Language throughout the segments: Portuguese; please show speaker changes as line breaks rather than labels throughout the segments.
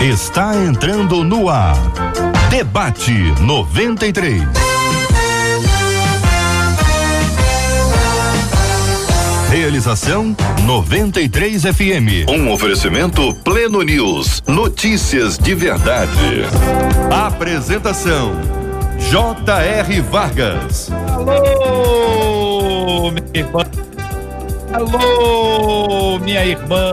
está entrando no ar. Debate 93. Realização 93 FM. Um oferecimento Pleno News. Notícias de verdade. Apresentação J.R. Vargas.
Alô, minha irmã. Alô, minha irmã.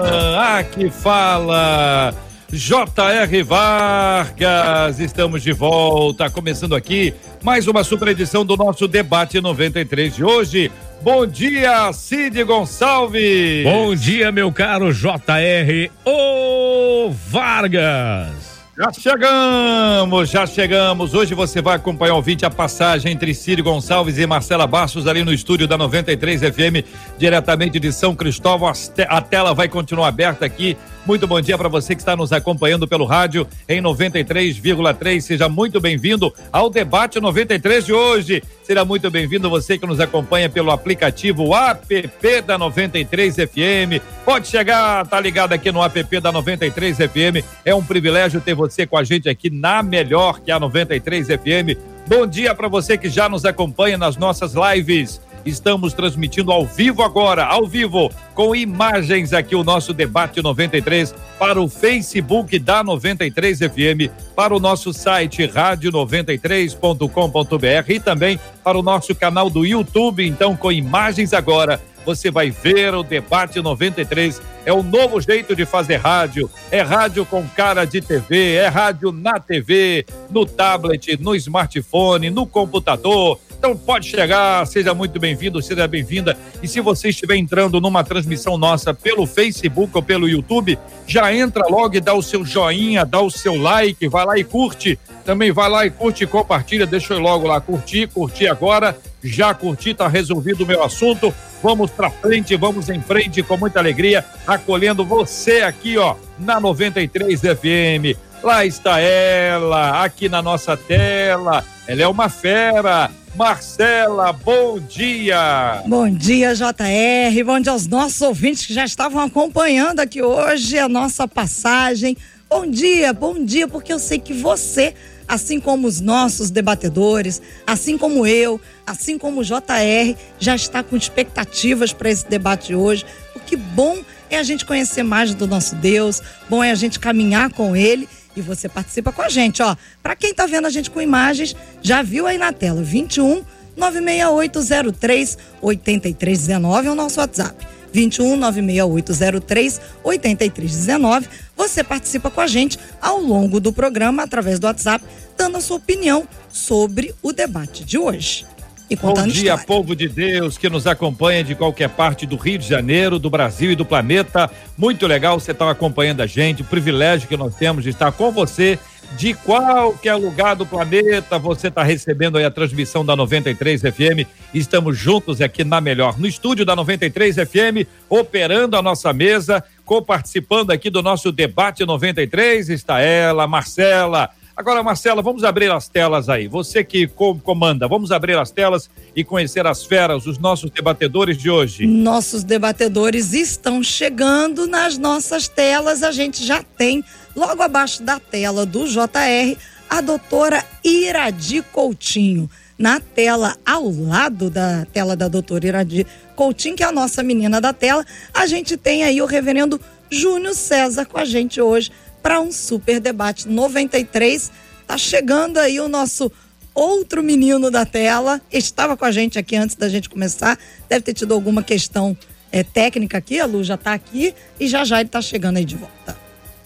Aqui fala J.R. Vargas. Estamos de volta, começando aqui mais uma super edição do nosso debate 93 de hoje. Bom dia, Cid Gonçalves.
Bom dia, meu caro J.R. O Vargas.
Já chegamos, já chegamos. Hoje você vai acompanhar o vídeo a passagem entre Círio Gonçalves e Marcela Bastos ali no estúdio da 93 FM, diretamente de São Cristóvão. A tela vai continuar aberta aqui muito bom dia para você que está nos acompanhando pelo rádio em 93,3. Seja muito bem-vindo ao debate 93 de hoje. Seja muito bem-vindo você que nos acompanha pelo aplicativo app da 93 FM. Pode chegar, tá ligado aqui no app da 93 FM. É um privilégio ter você com a gente aqui na melhor que a 93 FM. Bom dia para você que já nos acompanha nas nossas lives Estamos transmitindo ao vivo agora, ao vivo, com imagens aqui o nosso debate 93 para o Facebook da 93 FM, para o nosso site rádio93.com.br e também para o nosso canal do YouTube, então com imagens agora você vai ver o debate 93. É o novo jeito de fazer rádio. É rádio com cara de TV, é rádio na TV, no tablet, no smartphone, no computador. Então pode chegar, seja muito bem-vindo, seja bem-vinda. E se você estiver entrando numa transmissão nossa pelo Facebook ou pelo YouTube, já entra logo e dá o seu joinha, dá o seu like, vai lá e curte. Também vai lá e curte e compartilha. Deixa eu logo lá curtir, curtir agora. Já curti, tá resolvido o meu assunto. Vamos para frente, vamos em frente com muita alegria, acolhendo você aqui, ó, na 93 FM. Lá está ela, aqui na nossa tela. Ela é uma fera. Marcela, bom dia.
Bom dia, JR. Bom dia aos nossos ouvintes que já estavam acompanhando aqui hoje a nossa passagem. Bom dia, bom dia, porque eu sei que você, assim como os nossos debatedores, assim como eu, assim como o JR, já está com expectativas para esse debate de hoje. O que bom é a gente conhecer mais do nosso Deus, bom é a gente caminhar com ele e você participa com a gente, ó. Para quem tá vendo a gente com imagens, já viu aí na tela 21 96803 8319 é o nosso WhatsApp. 21 96803 8319. Você participa com a gente ao longo do programa através do WhatsApp, dando a sua opinião sobre o debate de hoje
e Bom dia, história. povo de Deus que nos acompanha de qualquer parte do Rio de Janeiro, do Brasil e do planeta. Muito legal você estar acompanhando a gente, o privilégio que nós temos de estar com você de qualquer lugar do planeta, você está recebendo aí a transmissão da 93 FM. Estamos juntos aqui na melhor, no estúdio da 93 FM, operando a nossa mesa, co-participando aqui do nosso debate 93. Está ela, Marcela, Agora, Marcela, vamos abrir as telas aí. Você que comanda, vamos abrir as telas e conhecer as feras, os nossos debatedores de hoje.
Nossos debatedores estão chegando nas nossas telas. A gente já tem, logo abaixo da tela do JR, a doutora Iradi Coutinho. Na tela, ao lado da tela da doutora Iradi Coutinho, que é a nossa menina da tela, a gente tem aí o reverendo Júnior César com a gente hoje para um super debate 93. Tá chegando aí o nosso outro menino da tela. Estava com a gente aqui antes da gente começar. Deve ter tido alguma questão é, técnica aqui. A Lu já está aqui e já já ele está chegando aí de volta.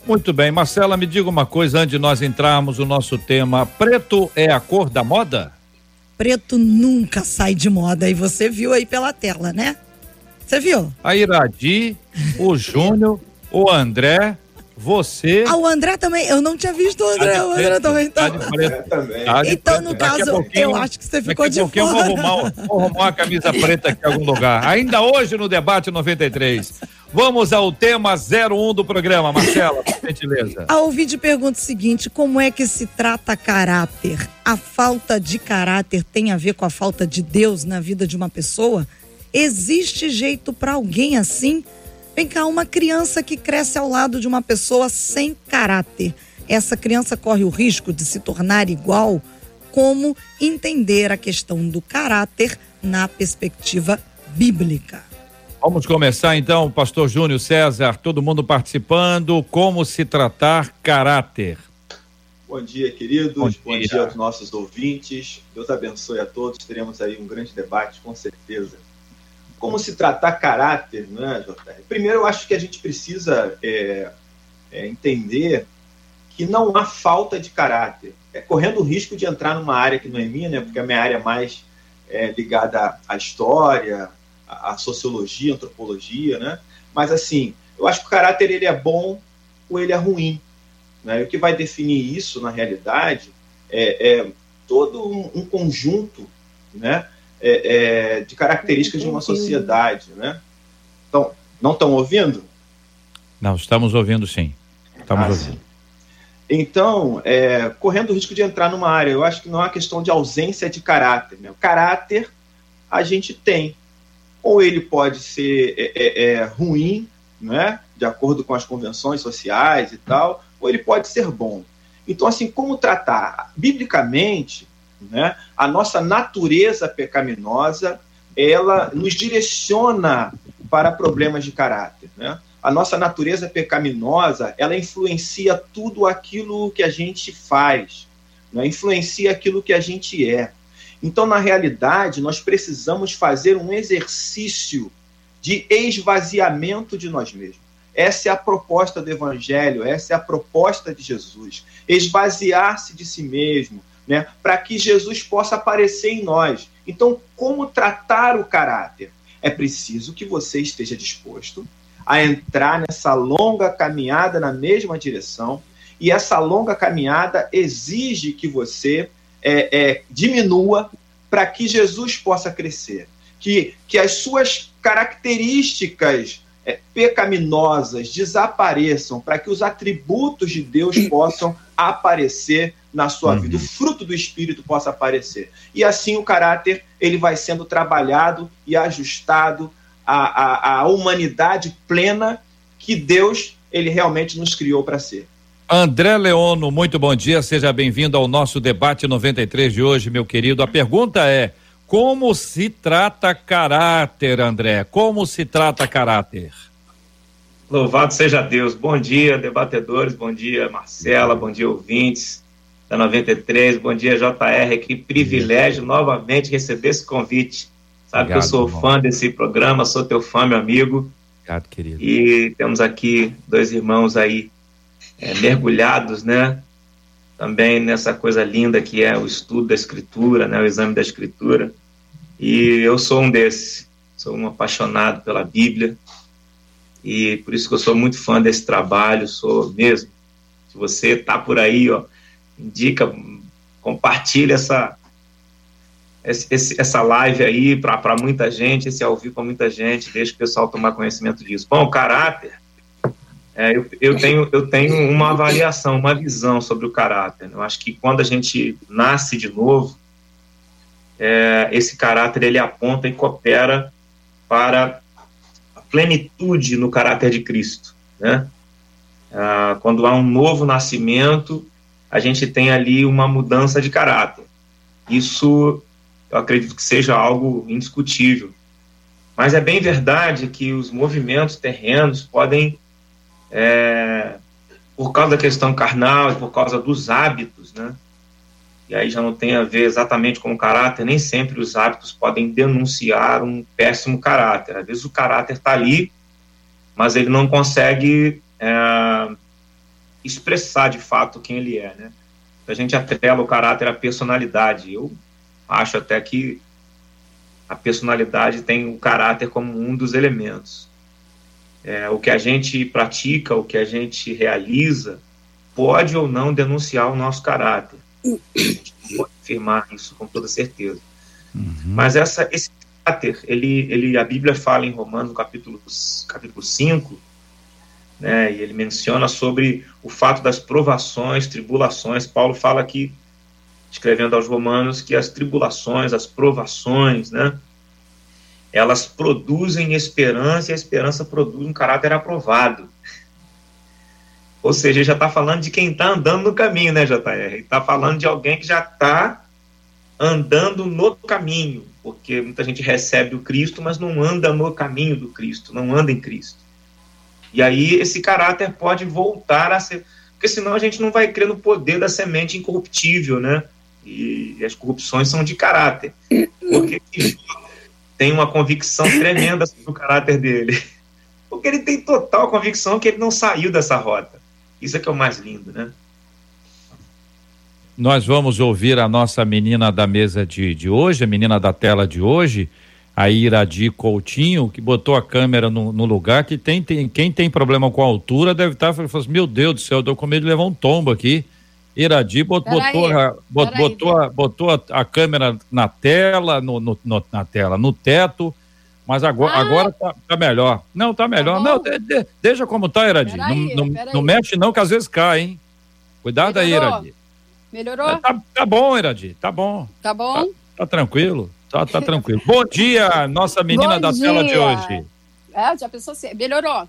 Muito bem, Marcela, me diga uma coisa antes de nós entrarmos no nosso tema. Preto é a cor da moda?
Preto nunca sai de moda e você viu aí pela tela, né? Você viu?
A Iradi, o Júnior, o André, você.
Ah, o André também. Eu não tinha visto o André. Tá o André também tá. tá então, no caso, eu acho que você ficou de fora.
Eu vou arrumar, vou arrumar a camisa preta aqui em algum lugar. Ainda hoje no debate 93. Vamos ao tema 01 do programa, Marcela, por gentileza.
A ouvinte pergunta o seguinte: como é que se trata caráter? A falta de caráter tem a ver com a falta de Deus na vida de uma pessoa? Existe jeito para alguém assim? Vem cá, uma criança que cresce ao lado de uma pessoa sem caráter. essa criança corre o risco de se tornar igual? Como entender a questão do caráter na perspectiva bíblica?
Vamos começar então, pastor Júnior César, todo mundo participando. Como se tratar caráter?
Bom dia, queridos. Bom dia. Bom dia aos nossos ouvintes. Deus abençoe a todos. Teremos aí um grande debate, com certeza. Como se tratar caráter, né, JR? Primeiro, eu acho que a gente precisa é, é, entender que não há falta de caráter. É correndo o risco de entrar numa área que não é minha, né, porque a minha área é mais é, ligada à história, à sociologia, antropologia, né? Mas assim, eu acho que o caráter ele é bom ou ele é ruim. Né? E o que vai definir isso na realidade é, é todo um, um, conjunto, né? É, é de características de uma sociedade, né? Então, não estão ouvindo?
Não, estamos ouvindo sim. Estamos ah, ouvindo. Sim.
Então, é, correndo o risco de entrar numa área, eu acho que não é uma questão de ausência de caráter. Né? O caráter a gente tem. Ou ele pode ser é, é, é, ruim, né? de acordo com as convenções sociais e tal, ou ele pode ser bom. Então, assim, como tratar? Biblicamente, né, a nossa natureza pecaminosa, ela nos direciona para problemas de caráter. Né? a nossa natureza pecaminosa, ela influencia tudo aquilo que a gente faz, né? influencia aquilo que a gente é. Então, na realidade, nós precisamos fazer um exercício de esvaziamento de nós mesmos. Essa é a proposta do Evangelho, essa é a proposta de Jesus. Esvaziar-se de si mesmo, né, para que Jesus possa aparecer em nós. Então, como tratar o caráter? É preciso que você esteja disposto a entrar nessa longa caminhada na mesma direção. E essa longa caminhada exige que você é, é, diminua para que Jesus possa crescer. Que, que as suas características é, pecaminosas desapareçam, para que os atributos de Deus possam aparecer na sua uhum. vida, o fruto do Espírito possa aparecer. E assim o caráter ele vai sendo trabalhado e ajustado a, a, a humanidade plena que Deus ele realmente nos criou para ser.
André Leono, muito bom dia, seja bem-vindo ao nosso debate 93 de hoje, meu querido. A pergunta é: como se trata caráter, André? Como se trata caráter?
Louvado seja Deus. Bom dia, debatedores. Bom dia, Marcela. Bom dia, ouvintes da 93. Bom dia, JR. Que privilégio novamente receber esse convite Sabe Obrigado, que eu sou irmão. fã desse programa, sou teu fã, meu amigo.
Obrigado, querido.
E temos aqui dois irmãos aí é, mergulhados, né? Também nessa coisa linda que é o estudo da escritura, né? O exame da escritura. E eu sou um desses. Sou um apaixonado pela Bíblia. E por isso que eu sou muito fã desse trabalho, sou mesmo. Se você tá por aí, ó, indica, compartilha essa essa live aí para muita gente, esse ao vivo para muita gente, deixa o pessoal tomar conhecimento disso. Bom, o caráter, é, eu, eu, tenho, eu tenho uma avaliação, uma visão sobre o caráter. Eu acho que quando a gente nasce de novo, é, esse caráter ele aponta e coopera para a plenitude no caráter de Cristo, né? Ah, quando há um novo nascimento, a gente tem ali uma mudança de caráter. Isso eu acredito que seja algo indiscutível. Mas é bem verdade que os movimentos terrenos podem, é, por causa da questão carnal, por causa dos hábitos, né? E aí já não tem a ver exatamente com o caráter, nem sempre os hábitos podem denunciar um péssimo caráter. Às vezes o caráter está ali, mas ele não consegue é, expressar de fato quem ele é, né? A gente atrela o caráter à personalidade. Eu acho até que a personalidade tem o caráter como um dos elementos. É, o que a gente pratica, o que a gente realiza, pode ou não denunciar o nosso caráter. A gente pode afirmar isso com toda certeza. Uhum. Mas essa, esse caráter, ele, ele, a Bíblia fala em Romanos, capítulo, capítulo 5, né, e ele menciona sobre o fato das provações, tribulações. Paulo fala que escrevendo aos romanos que as tribulações, as provações, né, elas produzem esperança e a esperança produz um caráter aprovado. Ou seja, já está falando de quem está andando no caminho, né, JR? Está falando de alguém que já está andando no caminho, porque muita gente recebe o Cristo, mas não anda no caminho do Cristo, não anda em Cristo. E aí esse caráter pode voltar a ser. Porque senão a gente não vai crer no poder da semente incorruptível, né? E, as corrupções são de caráter. Porque tem uma convicção tremenda sobre o caráter dele. Porque ele tem total convicção que ele não saiu dessa rota. Isso é que é o mais lindo, né?
Nós vamos ouvir a nossa menina da mesa de, de hoje, a menina da tela de hoje, a Iradi Coutinho, que botou a câmera no, no lugar que tem, tem, quem tem problema com a altura deve estar falando assim, meu Deus do céu, eu tô com medo de levar um tombo aqui. Iradi botou, botou, a, botou, a, botou a, a, câmera na tela, no, no, no, na tela, no teto, mas agora, ah. agora tá, tá, melhor. Não, tá melhor. Tá não, de, de, deixa como tá, Iradi. Não, não, não mexe não, que às vezes cai, hein? Cuidado Melhorou. aí, Iradi.
Melhorou?
Tá, tá bom, Iradi, tá bom.
Tá bom?
Tá, tá tranquilo. Tá, tá tranquilo. Bom dia, nossa menina
Bom
da
dia.
tela de hoje.
É, já pensou assim, melhorou.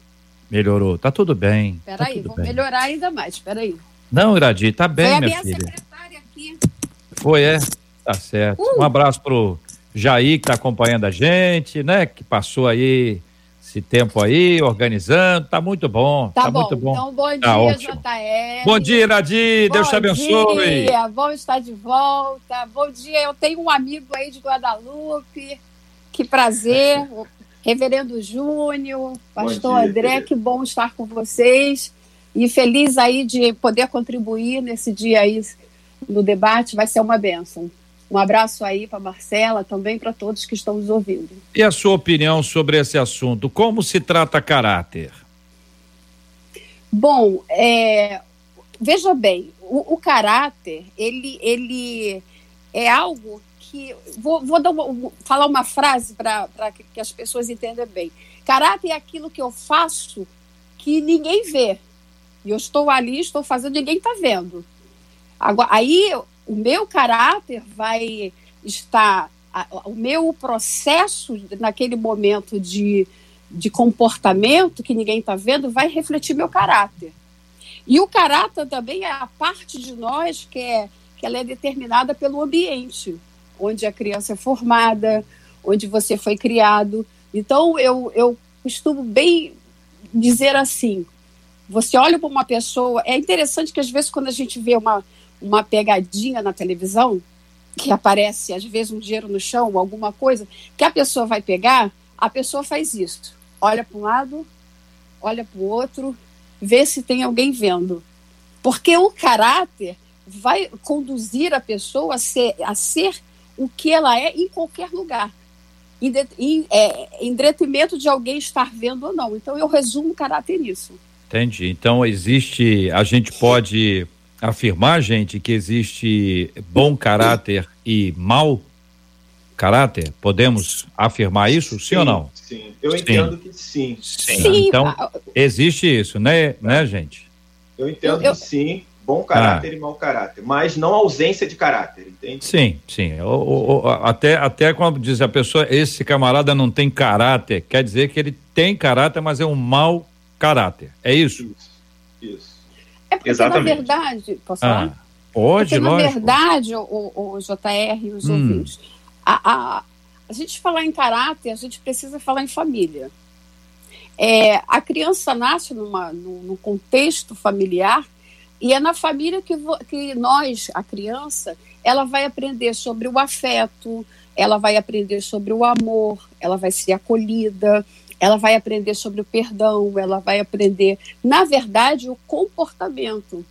Melhorou, tá tudo bem.
Peraí,
tá
vou
bem.
melhorar ainda mais, peraí.
Não, Iradi, tá bem,
Foi
minha
minha
filha.
secretária aqui.
Foi, é? Tá certo.
Uh.
Um abraço pro Jair, que tá acompanhando a gente, né? Que passou aí esse tempo aí, organizando. Tá muito bom.
Tá,
Tá,
bom,
muito bom.
então bom
Tá
dia,
ótimo.
JR.
Bom dia, Iradi. Deus te
Bom
abençoe.
dia, bom estar de volta. Bom dia, eu tenho um amigo aí de Guadalupe. Que prazer. O Reverendo Júnior, Pastor
dia,
André,
querido.
que bom estar com vocês. E feliz aí de poder contribuir nesse dia aí no debate, vai ser uma bênção. Um abraço aí para Marcela, também para todos que estão nos ouvindo.
E a sua opinião sobre esse assunto? Como se trata caráter?
Bom, é, veja bem, o, o caráter, ele, ele é algo que. Vou, vou dar uma- falar uma frase para que, que as pessoas entendam bem. Caráter é aquilo que eu faço que ninguém vê. E eu estou ali, estou fazendo, ninguém está vendo. Agora, aí o meu caráter vai estar. O meu processo naquele momento de, de comportamento que ninguém está vendo vai refletir meu caráter. E o caráter também é a parte de nós que, é, que ela é determinada pelo ambiente, onde a criança é formada, onde você foi criado. Então, eu, eu costumo bem dizer assim: você olha para uma pessoa. É interessante que, às vezes, quando a gente vê uma, uma pegadinha na televisão, que aparece, às vezes, um dinheiro no chão, alguma coisa, que a pessoa vai pegar, a pessoa faz isso. Olha para um lado, olha para o outro, vê se tem alguém vendo. Porque o caráter vai conduzir a pessoa a ser, a ser o que ela é em qualquer lugar. Em, de- em, é, em detrimento de alguém estar vendo ou não. Então, eu resumo o caráter nisso.
Entendi. Então existe, a gente pode afirmar, gente, que existe bom caráter e mau caráter? Podemos afirmar isso, sim, ou não?
Sim, eu
Sim.
entendo que sim.
Sim,
Então
a-
existe isso, né, né, gente?
Eu entendo
Eu-
que sim, bom caráter e mau caráter, mas não ausência de caráter, entende?
Sim, sim. O- o- o- até, até quando diz a pessoa, esse camarada não tem caráter, quer dizer que ele tem caráter, mas é um mau caráter. É isso?
Isso. Isso.
É porque,
Exatamente.
na verdade, posso falar?
Ah, pode,
Porque, na
lógico.
verdade, o, o, o JR e os
Hum.
ouvintes, a, a, a gente falar em caráter, a gente precisa falar em família. É, a criança nasce numa, num, num contexto familiar e é na família que, vo- que nós, a criança, ela vai aprender sobre o afeto, ela vai aprender sobre o amor, ela vai ser acolhida, ela vai aprender sobre o perdão, ela vai aprender, na verdade, o comportamento.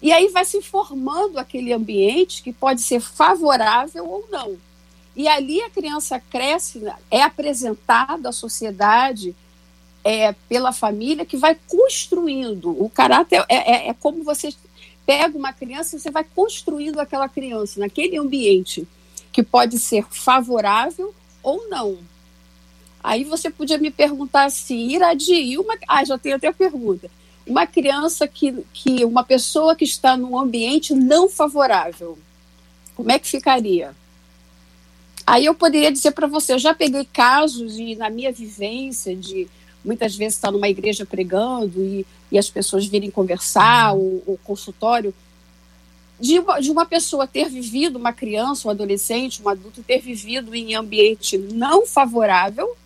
E aí vai se formando aquele ambiente que pode ser favorável ou não. E ali a criança cresce, é apresentada à sociedade é, pela família que vai construindo. O caráter é, é, é como você pega uma criança e você vai construindo aquela criança naquele ambiente que pode ser favorável ou não. Aí você podia me perguntar assim, Iradi, uma... ah, já tenho até a pergunta. Uma criança que, que, uma pessoa que está num ambiente não favorável, como é que ficaria? Aí eu poderia dizer para você, eu já peguei casos e na minha vivência de muitas vezes está numa igreja pregando e, e as pessoas virem conversar, o consultório, de uma, de uma pessoa ter vivido, uma criança, um adolescente, um adulto, ter vivido em ambiente não favorável,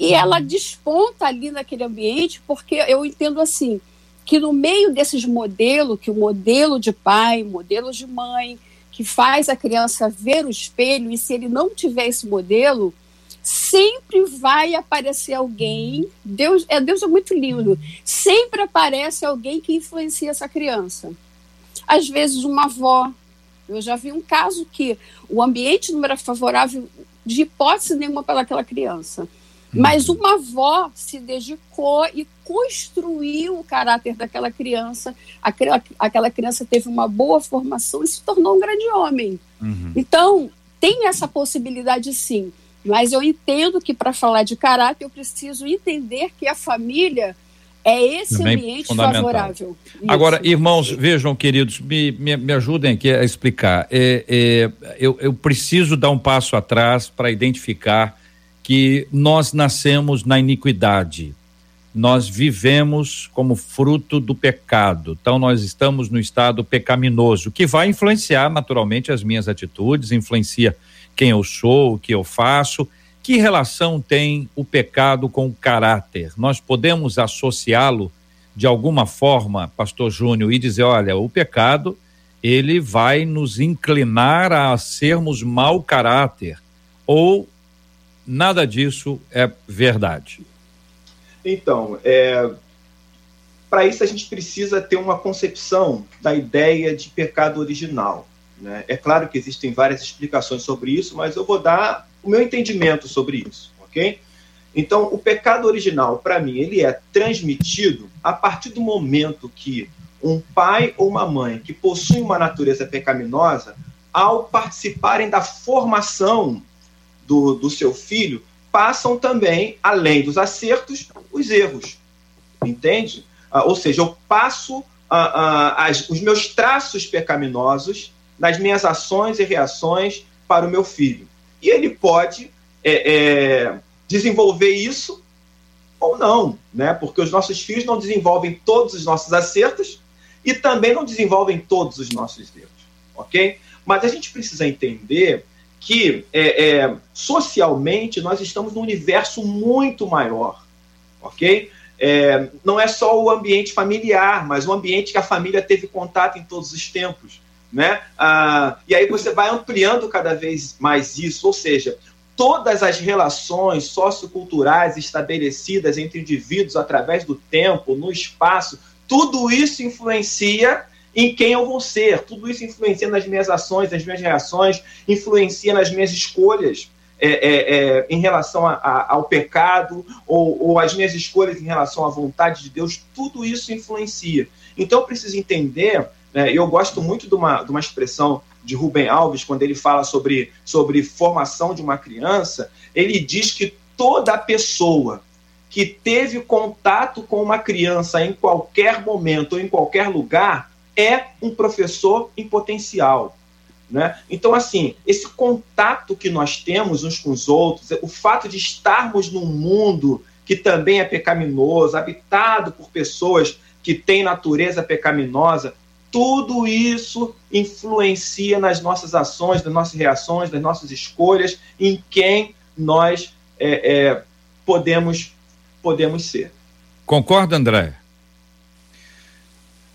e ela desponta ali naquele ambiente, porque eu entendo assim, que no meio desses modelos, que o modelo de pai, modelo de mãe, que faz a criança ver o espelho, e se ele não tiver esse modelo, sempre vai aparecer alguém. Deus é Deus é muito lindo. Sempre aparece alguém que influencia essa criança. Às vezes uma avó. Eu já vi um caso que o ambiente não era favorável de hipótese nenhuma para aquela criança. Mas uma avó se dedicou e construiu o caráter daquela criança. Aquela, aquela criança teve uma boa formação e se tornou um grande homem. Uhum. Então, tem essa possibilidade sim. Mas eu entendo que para falar de caráter eu preciso entender que a família é esse Também ambiente favorável.
Isso. Agora, irmãos, vejam, queridos, me, me, me ajudem aqui a explicar. É, é, eu, eu preciso dar um passo atrás para identificar que nós nascemos na iniquidade. Nós vivemos como fruto do pecado. Então, nós estamos no estado pecaminoso, que vai influenciar naturalmente as minhas atitudes, influencia quem eu sou, o que eu faço. Que relação tem o pecado com o caráter? Nós podemos associá-lo de alguma forma, pastor Júnior, e dizer, olha, o pecado ele vai nos inclinar a sermos mau caráter ou nada disso é verdade?
Então, é, para isso a gente precisa ter uma concepção da ideia de pecado original. Né? É claro que existem várias explicações sobre isso, mas eu vou dar o meu entendimento sobre isso, ok? Então, o pecado original, para mim, ele é transmitido a partir do momento que um pai ou uma mãe que possui uma natureza pecaminosa, ao participarem da formação do, do seu filho, passam também, além dos acertos, os erros. Entende? Ah, ou seja, eu passo ah, ah, as, os meus traços pecaminosos nas minhas ações e reações para o meu filho. E ele pode é, é, desenvolver isso ou não, né? Porque os nossos filhos não desenvolvem todos os nossos acertos e também não desenvolvem todos os nossos erros, ok? Mas a gente precisa entender que é, é, socialmente nós estamos num universo muito maior, ok? É, não é só o ambiente familiar, mas o ambiente que a família teve contato em todos os tempos né? Ah, e aí você vai ampliando cada vez mais isso, ou seja, todas as relações socioculturais estabelecidas entre indivíduos através do tempo, no espaço, tudo isso influencia em quem eu vou ser, tudo isso influencia nas minhas ações, nas minhas reações, influencia nas minhas escolhas. É, é, é, em relação a, a, ao pecado ou, ou as minhas escolhas em relação à vontade de Deus, tudo isso influencia. Então eu preciso entender né? Eu gosto muito de uma, de uma expressão de Rubem Alves, quando ele fala sobre, sobre formação de uma criança, ele diz que toda pessoa que teve contato com uma criança em qualquer momento ou em qualquer lugar é um professor em potencial. Né? Então, assim, esse contato que nós temos uns com os outros, o fato de estarmos num mundo que também é pecaminoso, habitado por pessoas que têm natureza pecaminosa, tudo isso influencia nas nossas ações, nas nossas reações, nas nossas escolhas, em quem nós é, é, podemos, podemos ser.
Concorda, André?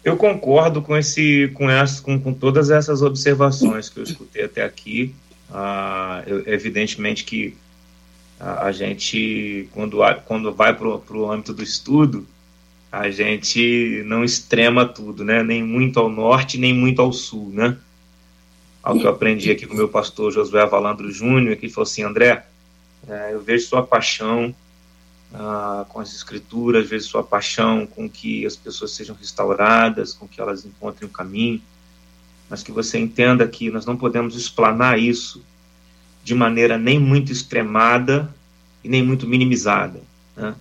Eu concordo com esse, com, essa, com, com todas essas observações que eu escutei até aqui. Ah, eu, evidentemente que a, a, gente, quando, quando vai para o âmbito do estudo, a gente não extrema tudo, né? Nem muito ao norte, nem muito ao sul, né? Algo que eu aprendi aqui com o meu pastor Josué Valandro Júnior, que falou assim, André, é, eu vejo sua paixão ah, com as escrituras, vejo sua paixão com que as pessoas sejam restauradas, com que elas encontrem o caminho, mas que você entenda que nós não podemos explanar isso de maneira nem muito extremada e nem muito minimizada, né?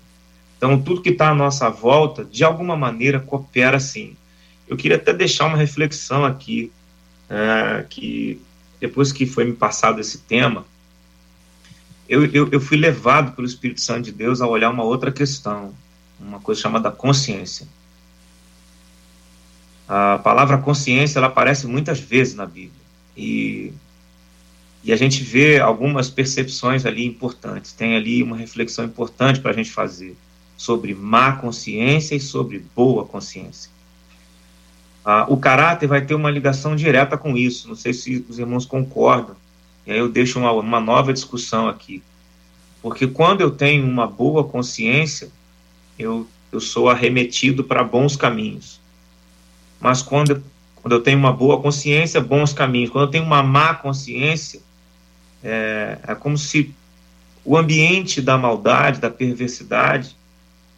Então, tudo que está à nossa volta, de alguma maneira, coopera sim. Eu queria até deixar uma reflexão aqui, é, que depois que foi me passado esse tema, eu, eu, eu fui levado pelo Espírito Santo de Deus a olhar uma outra questão, uma coisa chamada consciência. A palavra consciência ela aparece muitas vezes na Bíblia e, e a gente vê algumas percepções ali importantes. Tem ali uma reflexão importante para a gente fazer sobre má consciência e sobre boa consciência. Ah, o caráter vai ter uma ligação direta com isso. Não sei se os irmãos concordam. E aí eu deixo uma, uma nova discussão aqui. Porque quando eu tenho uma boa consciência, eu, eu sou arremetido para bons caminhos. Mas quando, quando eu tenho uma boa consciência, bons caminhos. Quando eu tenho uma má consciência, é, é como se o ambiente da maldade, da perversidade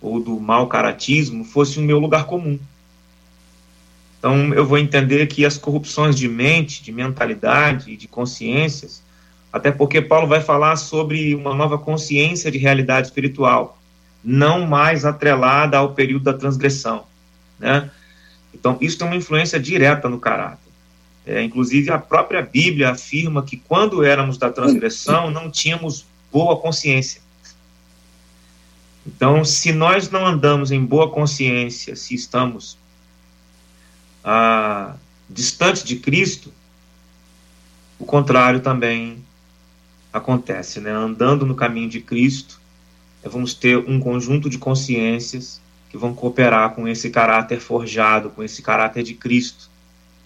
ou do mau caratismo fosse o meu lugar comum. Então, eu vou entender que as corrupções de mente, de mentalidade e de consciências, até porque Paulo vai falar sobre uma nova consciência de realidade espiritual, não mais atrelada ao período da transgressão, né? Então, isso tem uma influência direta no caráter. É, inclusive, a própria Bíblia afirma que quando éramos da transgressão, não tínhamos boa consciência. Então, se nós não andamos em boa consciência, se estamos ah, distantes de Cristo, o contrário também acontece, né? Andando no caminho de Cristo, vamos ter um conjunto de consciências que vão cooperar com esse caráter forjado, com esse caráter de Cristo,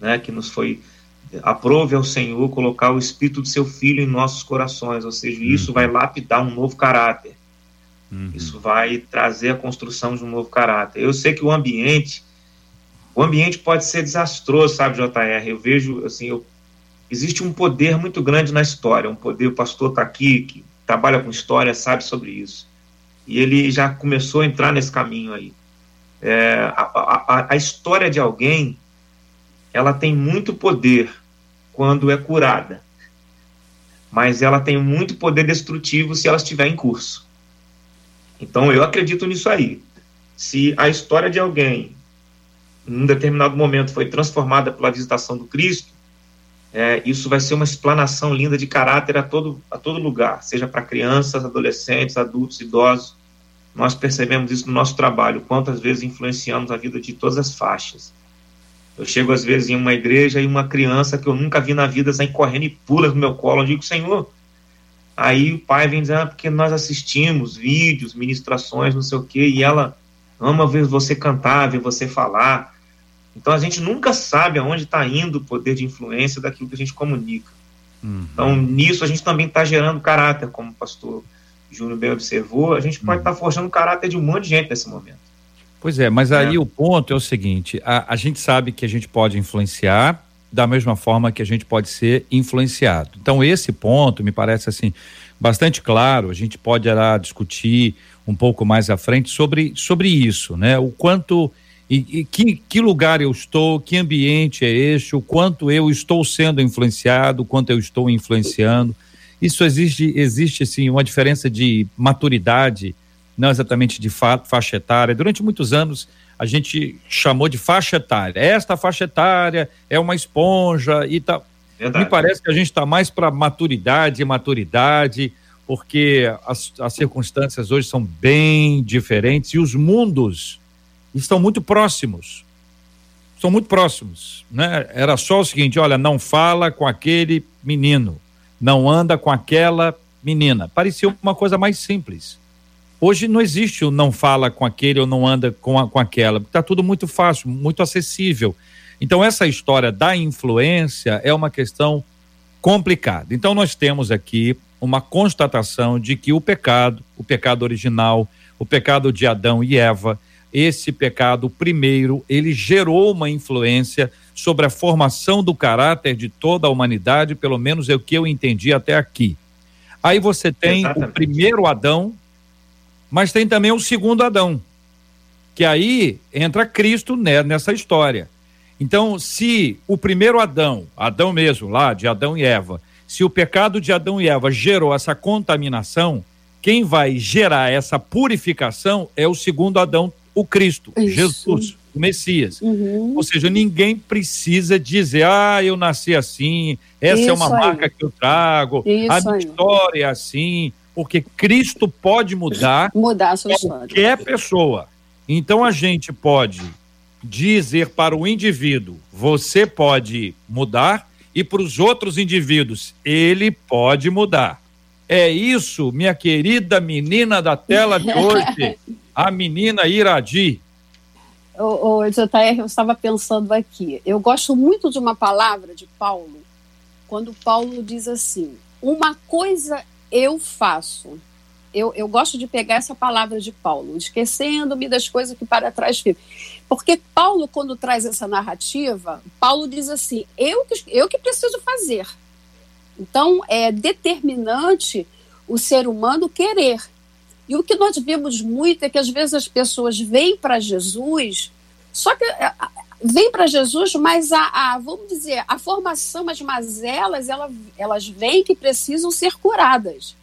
né? Que nos foi aprove ao Senhor colocar o Espírito do Seu Filho em nossos corações, ou seja, isso uhum. vai lapidar um novo caráter. Uhum. Isso vai trazer a construção de um novo caráter. Eu sei que o ambiente o ambiente pode ser desastroso, sabe, JR? Eu vejo, assim, eu, existe um poder muito grande na história, um poder, o pastor está aqui, que trabalha com história, sabe sobre isso. E ele já começou a entrar nesse caminho aí. É, a, a, a história de alguém, ela tem muito poder quando é curada, mas ela tem muito poder destrutivo se ela estiver em curso. Então eu acredito nisso aí. Se a história de alguém em um determinado momento foi transformada pela visitação do Cristo, é, isso vai ser uma explanação linda de caráter a todo, a todo lugar, seja para crianças, adolescentes, adultos, idosos. Nós percebemos isso no nosso trabalho, quantas vezes influenciamos a vida de todas as faixas. Eu chego às vezes em uma igreja e uma criança que eu nunca vi na vida sai correndo e pula no meu colo. Eu digo, Senhor. Aí o pai vem dizendo, ah, porque nós assistimos vídeos, ministrações, não sei o quê, e ela ama ver você cantar, ver você falar. Então a gente nunca sabe aonde está indo o poder de influência daquilo que a gente comunica. Uhum. Então nisso a gente também está gerando caráter, como o pastor Júnior bem observou, a gente pode estar uhum. tá forjando o caráter de um monte de gente nesse momento.
Pois é, mas aí é. o ponto é o seguinte: a, a gente sabe que a gente pode influenciar da mesma forma que a gente pode ser influenciado. Então esse ponto me parece assim bastante claro. A gente pode lá discutir um pouco mais à frente sobre, sobre isso, né? O quanto e, e, que, que lugar eu estou, que ambiente é este, o quanto eu estou sendo influenciado, o quanto eu estou influenciando. Isso existe, existe sim uma diferença de maturidade, não exatamente de fato faixa etária. Durante muitos anos a gente chamou de faixa etária. Esta faixa etária é uma esponja e tal. Me parece que a gente está mais para maturidade e maturidade, porque as, as circunstâncias hoje são bem diferentes e os mundos estão muito próximos. Estão muito próximos, né? Era só o seguinte, olha, não fala com aquele menino, não anda com aquela menina. Parecia uma coisa mais simples. Hoje não existe o não fala com aquele ou não anda com, a, com aquela, está tudo muito fácil, muito acessível. Então, essa história da influência é uma questão complicada. Então, nós temos aqui uma constatação de que o pecado, o pecado original, o pecado de Adão e Eva, esse pecado primeiro, ele gerou uma influência sobre a formação do caráter de toda a humanidade, pelo menos é o que eu entendi até aqui. Aí você tem Exatamente. o primeiro Adão, mas tem também o segundo Adão, que aí entra Cristo né, nessa história. Então, se o primeiro Adão, Adão mesmo, lá de Adão e Eva, se o pecado de Adão e Eva gerou essa contaminação, quem vai gerar essa purificação é o segundo Adão o Cristo, Isso. Jesus, o Messias. Uhum. Ou seja, ninguém precisa dizer, ah, eu nasci assim, essa Isso é uma aí. marca que eu trago, Isso a minha aí. história é assim, porque Cristo pode mudar,
mudar
qualquer pessoa. Então a gente pode dizer para o indivíduo: você pode mudar, e para os outros indivíduos: ele pode mudar. É isso, minha querida menina da tela de hoje, a menina Iradi.
Ô, ô, JR, eu estava pensando aqui. Eu gosto muito de uma palavra de Paulo, quando Paulo diz assim: Uma coisa eu faço. Eu, eu gosto de pegar essa palavra de Paulo, esquecendo-me das coisas que para trás ficam. Porque Paulo, quando traz essa narrativa, Paulo diz assim: eu que, eu que preciso fazer. Então, é determinante o ser humano querer. E o que nós vemos muito é que às vezes as pessoas vêm para Jesus, só que vêm para Jesus, mas a, a, vamos dizer, a formação, as mazelas, elas, elas vêm que precisam ser curadas.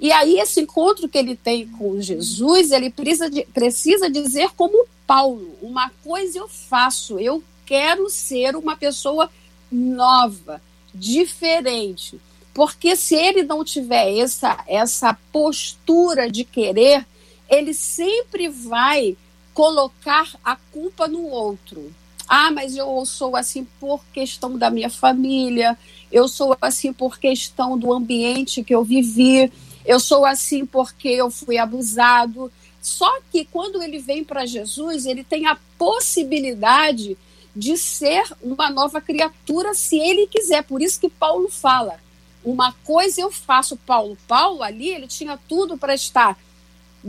E aí, esse encontro que ele tem com Jesus, ele precisa, de, precisa dizer como Paulo: uma coisa eu faço, eu quero ser uma pessoa nova, diferente. Porque se ele não tiver essa, essa postura de querer, ele sempre vai colocar a culpa no outro. Ah, mas eu sou assim por questão da minha família, eu sou assim por questão do ambiente que eu vivi, eu sou assim porque eu fui abusado. Só que quando ele vem para Jesus, ele tem a possibilidade de ser uma nova criatura se ele quiser. Por isso que Paulo fala: uma coisa eu faço, Paulo. Paulo ali, ele tinha tudo para estar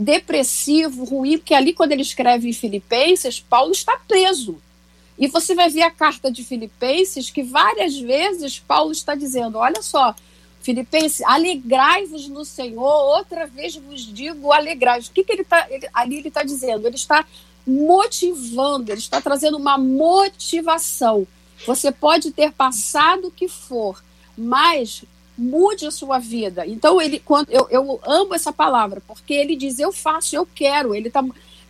depressivo, ruim, porque ali quando ele escreve em Filipenses, Paulo está preso. E você vai ver a carta de Filipenses que várias vezes Paulo está dizendo: olha só, Filipenses, alegrai-vos no Senhor, outra vez vos digo alegrai-vos. O que, que ele está ali ele está dizendo? Ele está motivando, ele está trazendo uma motivação. Você pode ter passado o que for, mas mude a sua vida. Então, ele, quando eu, eu amo essa palavra, porque ele diz: Eu faço, eu quero. Ele está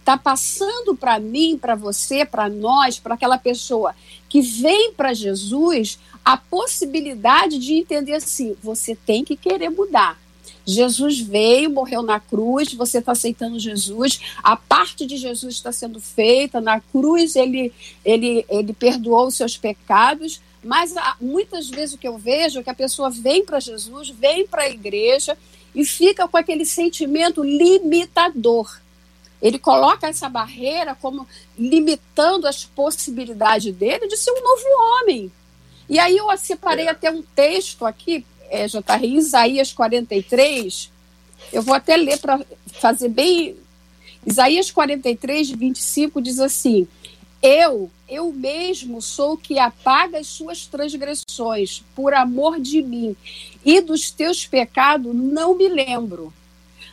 tá passando para mim, para você, para nós, para aquela pessoa que vem para Jesus, a possibilidade de entender assim: você tem que querer mudar. Jesus veio, morreu na cruz, você está aceitando Jesus, a parte de Jesus está sendo feita, na cruz ele, ele, ele perdoou os seus pecados, mas ah, muitas vezes o que eu vejo é que a pessoa vem para Jesus, vem para a igreja e fica com aquele sentimento limitador. Ele coloca essa barreira como limitando as possibilidades dele de ser um novo homem. E aí eu separei é. até um texto aqui, é, JR, em Isaías 43. Eu vou até ler para fazer bem. Isaías 43, 25 diz assim: eu, eu mesmo sou que apaga as suas transgressões, por amor de mim, e dos teus pecados não me lembro.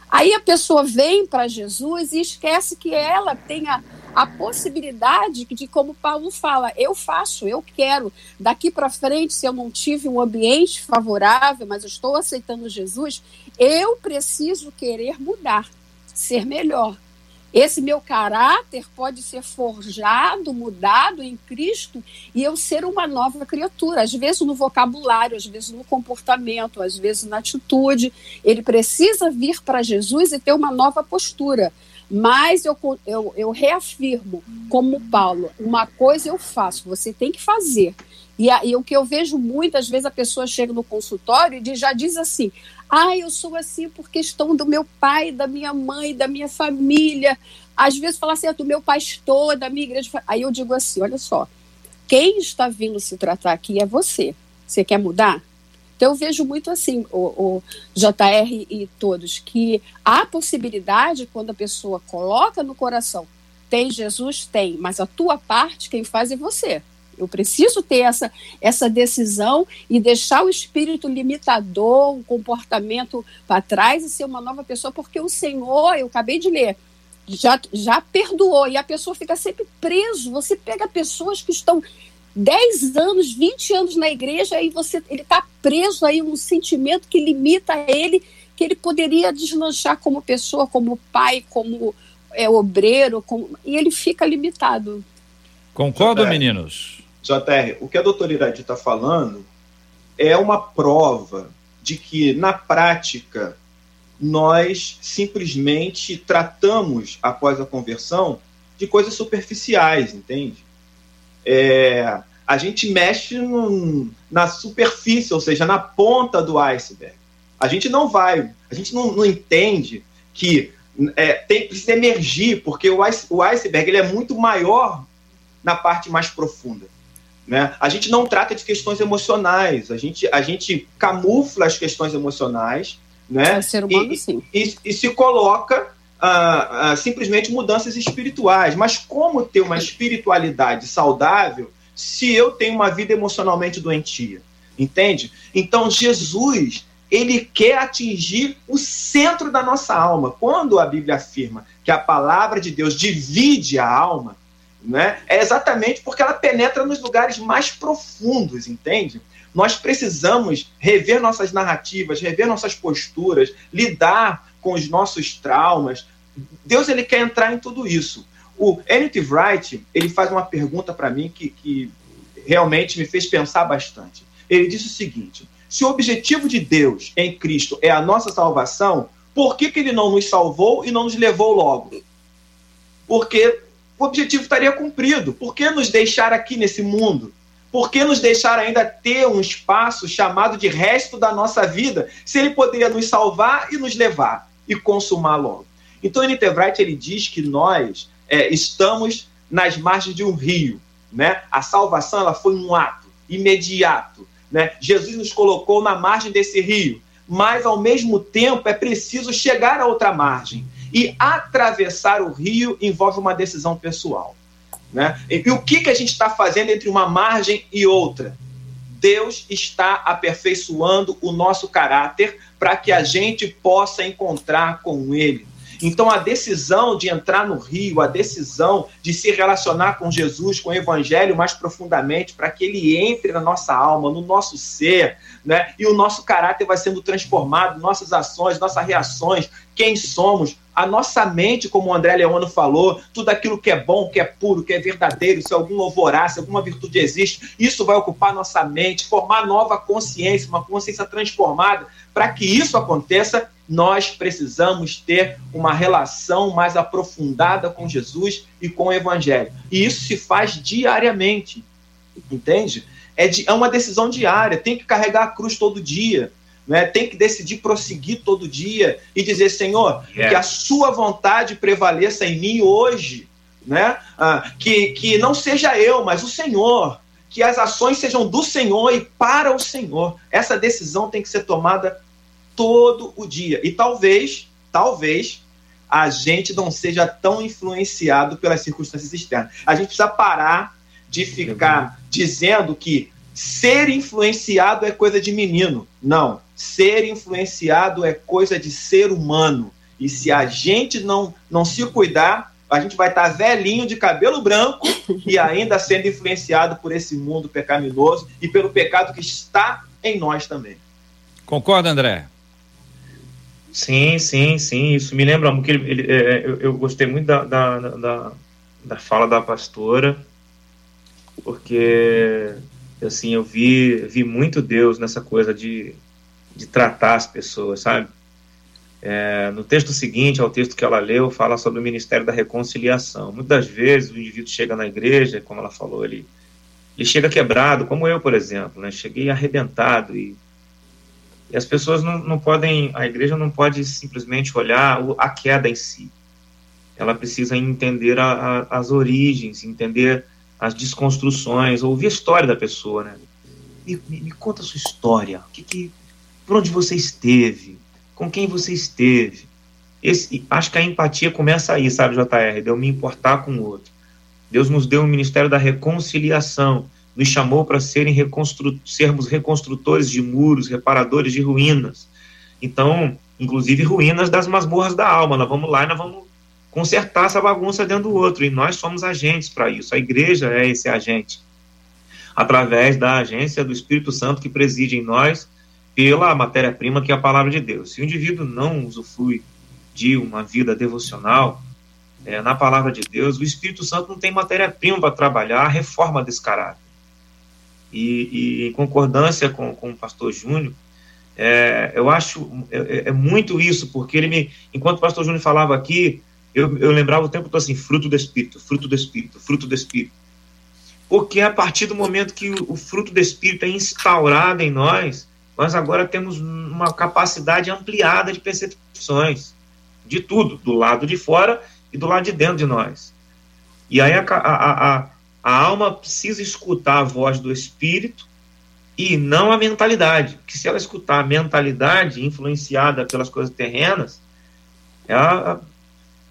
Aí a pessoa vem para Jesus e esquece que ela tem a, a possibilidade de, como Paulo fala, eu faço, eu quero. Daqui para frente, se eu não tive um ambiente favorável, mas eu estou aceitando Jesus, eu preciso querer mudar, ser melhor. Esse meu caráter pode ser forjado, mudado em Cristo e eu ser uma nova criatura. Às vezes no vocabulário, às vezes no comportamento, às vezes na atitude. Ele precisa vir para Jesus e ter uma nova postura. Mas eu, eu, eu reafirmo, como Paulo, uma coisa eu faço, você tem que fazer. E, e o que eu vejo muitas vezes a pessoa chega no consultório e já diz assim: ah, eu sou assim por questão do meu pai, da minha mãe, da minha família. Às vezes fala assim, ah, do meu pastor, da minha igreja. Aí eu digo assim: olha só, quem está vindo se tratar aqui é você. Você quer mudar? Então eu vejo muito assim, o, o JR e todos, que há possibilidade quando a pessoa coloca no coração, tem Jesus? Tem, mas a tua parte, quem faz é você. Eu preciso ter essa, essa decisão e deixar o espírito limitador, o comportamento para trás e ser uma nova pessoa, porque o Senhor, eu acabei de ler, já, já perdoou e a pessoa fica sempre preso. Você pega pessoas que estão 10 anos, 20 anos na igreja e você ele está preso aí um sentimento que limita ele, que ele poderia deslanchar como pessoa, como pai, como é, obreiro, como, e ele fica limitado.
Concordo, meninos?
JR, o que a doutora Iradi está falando é uma prova de que, na prática, nós simplesmente tratamos, após a conversão, de coisas superficiais, entende? É, a gente mexe no, na superfície, ou seja, na ponta do iceberg. A gente não vai, a gente não, não entende que é, tem, precisa emergir, porque o, ice, o iceberg ele é muito maior na parte mais profunda. Né? A gente não trata de questões emocionais, a gente, a gente camufla as questões emocionais né?
É ser humano,
e,
sim.
E, e se coloca ah, ah, simplesmente mudanças espirituais. Mas como ter uma espiritualidade saudável se eu tenho uma vida emocionalmente doentia? Entende? Então, Jesus, ele quer atingir o centro da nossa alma. Quando a Bíblia afirma que a palavra de Deus divide a alma, né, é exatamente porque ela penetra nos lugares mais profundos, entende? Nós precisamos rever nossas narrativas, rever nossas posturas, lidar com os nossos traumas. Deus ele quer entrar em tudo isso. O N.T. Wright ele faz uma pergunta para mim que, que realmente me fez pensar bastante. Ele disse o seguinte: se o objetivo de Deus em Cristo é a nossa salvação, por que, que ele não nos salvou e não nos levou logo? Porque o objetivo estaria cumprido. Por que nos deixar aqui nesse mundo? Por que nos deixar ainda ter um espaço chamado de resto da nossa vida, se ele poderia nos salvar e nos levar e consumar logo? Então, N.T. Wright, ele diz que nós é, estamos nas margens de um rio. Né? A salvação ela foi um ato imediato. Né? Jesus nos colocou na margem desse rio, mas ao mesmo tempo é preciso chegar a outra margem. E atravessar o rio envolve uma decisão pessoal. Né? E, o que, que a gente está fazendo entre uma margem e outra? Deus está aperfeiçoando o nosso caráter para que a gente possa encontrar com Ele. Então, a decisão de entrar no rio, a decisão de se relacionar com Jesus, com o Evangelho mais profundamente, para que ele entre na nossa alma, no nosso ser, né? e o nosso caráter vai sendo transformado, nossas ações, nossas reações, quem somos, a nossa mente, como o André Leono falou, tudo aquilo que é bom, que é puro, que é verdadeiro, se algum louvor se alguma virtude existe, isso vai ocupar nossa mente, formar nova consciência, uma consciência transformada. Para que isso aconteça, nós precisamos ter uma relação mais aprofundada com Jesus e com o Evangelho. E isso se faz diariamente, entende? É, de, é uma decisão diária, tem que carregar a cruz todo dia né, tem que decidir prosseguir todo dia e dizer, Senhor, yeah. que a sua vontade prevaleça em mim hoje, né? Ah, que, que não seja eu, mas o Senhor, que as ações sejam do Senhor e para o Senhor. Essa decisão tem que ser tomada todo o dia. E talvez, talvez, a gente não seja tão influenciado pelas circunstâncias externas. A gente precisa parar de ficar dizendo que ser influenciado é coisa de menino. Não. Ser influenciado é coisa de ser humano. E se a gente não, não se cuidar, a gente vai estar velhinho de cabelo branco e ainda sendo influenciado por esse mundo pecaminoso e pelo pecado que está em nós também.
Concorda, André?
Sim, sim, sim. Isso me lembra que ele, ele, é, eu, eu, gostei muito da, da, da, da fala da pastora, porque assim eu vi vi muito Deus nessa coisa de de tratar as pessoas, sabe? É, no texto seguinte, ao texto que ela leu, fala sobre o ministério da reconciliação. Muitas vezes o indivíduo chega na igreja, como ela falou, ele, ele chega quebrado, como eu, por exemplo, né? Cheguei arrebentado e, e as pessoas não, não podem, a igreja não pode simplesmente olhar a queda em si. Ela precisa entender a, a, as origens, entender as desconstruções, ouvir a história da pessoa, né? Me, me, me conta a sua história. O que, que por onde você esteve, com quem você esteve. Esse, acho que a empatia começa aí, sabe, JR, de eu me importar com o outro. Deus nos deu o um ministério da reconciliação, nos chamou para reconstru sermos reconstrutores de muros, reparadores de ruínas. Então, inclusive ruínas das masmorras da alma. Nós vamos lá e nós vamos consertar essa bagunça dentro do outro. E nós somos agentes para isso. A igreja é esse agente. Através da agência do Espírito Santo que preside em nós pela matéria-prima que é a palavra de Deus. Se o indivíduo não usufrui de uma vida devocional é, na palavra de Deus, o Espírito Santo não tem matéria-prima para trabalhar a reforma desse caráter. E, e em concordância com, com o pastor Júnior, É, eu acho é, é, é, muito isso, porque ele me, enquanto o pastor Júnior falava aqui, eu, eu lembrava o tempo todo assim, fruto do Espírito, fruto do Espírito, fruto do Espírito. Porque a partir do momento que o, o fruto do Espírito é instaurado em nós, nós agora temos uma capacidade ampliada de percepções de tudo, do lado de fora e do lado de dentro de nós. E aí a, a, a, a alma precisa escutar a voz do Espírito e não a mentalidade. Que se ela escutar a mentalidade influenciada pelas coisas terrenas, ela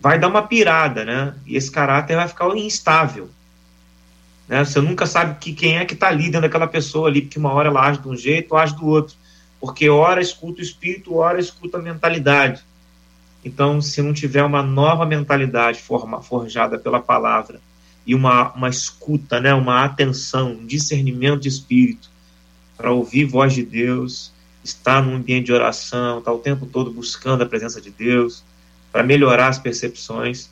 vai dar uma pirada, né? E esse caráter vai ficar instável. Né? Você nunca sabe que quem é que está ali dentro daquela pessoa ali, porque uma hora ela age de um jeito, ou age do outro. Porque hora escuta o espírito, hora escuta a mentalidade. Então, se não tiver uma nova mentalidade forma, forjada pela palavra e uma, uma escuta, né, uma atenção, um discernimento de espírito para ouvir voz de Deus, estar num ambiente de oração, estar o tempo todo buscando a presença de Deus, para melhorar as percepções,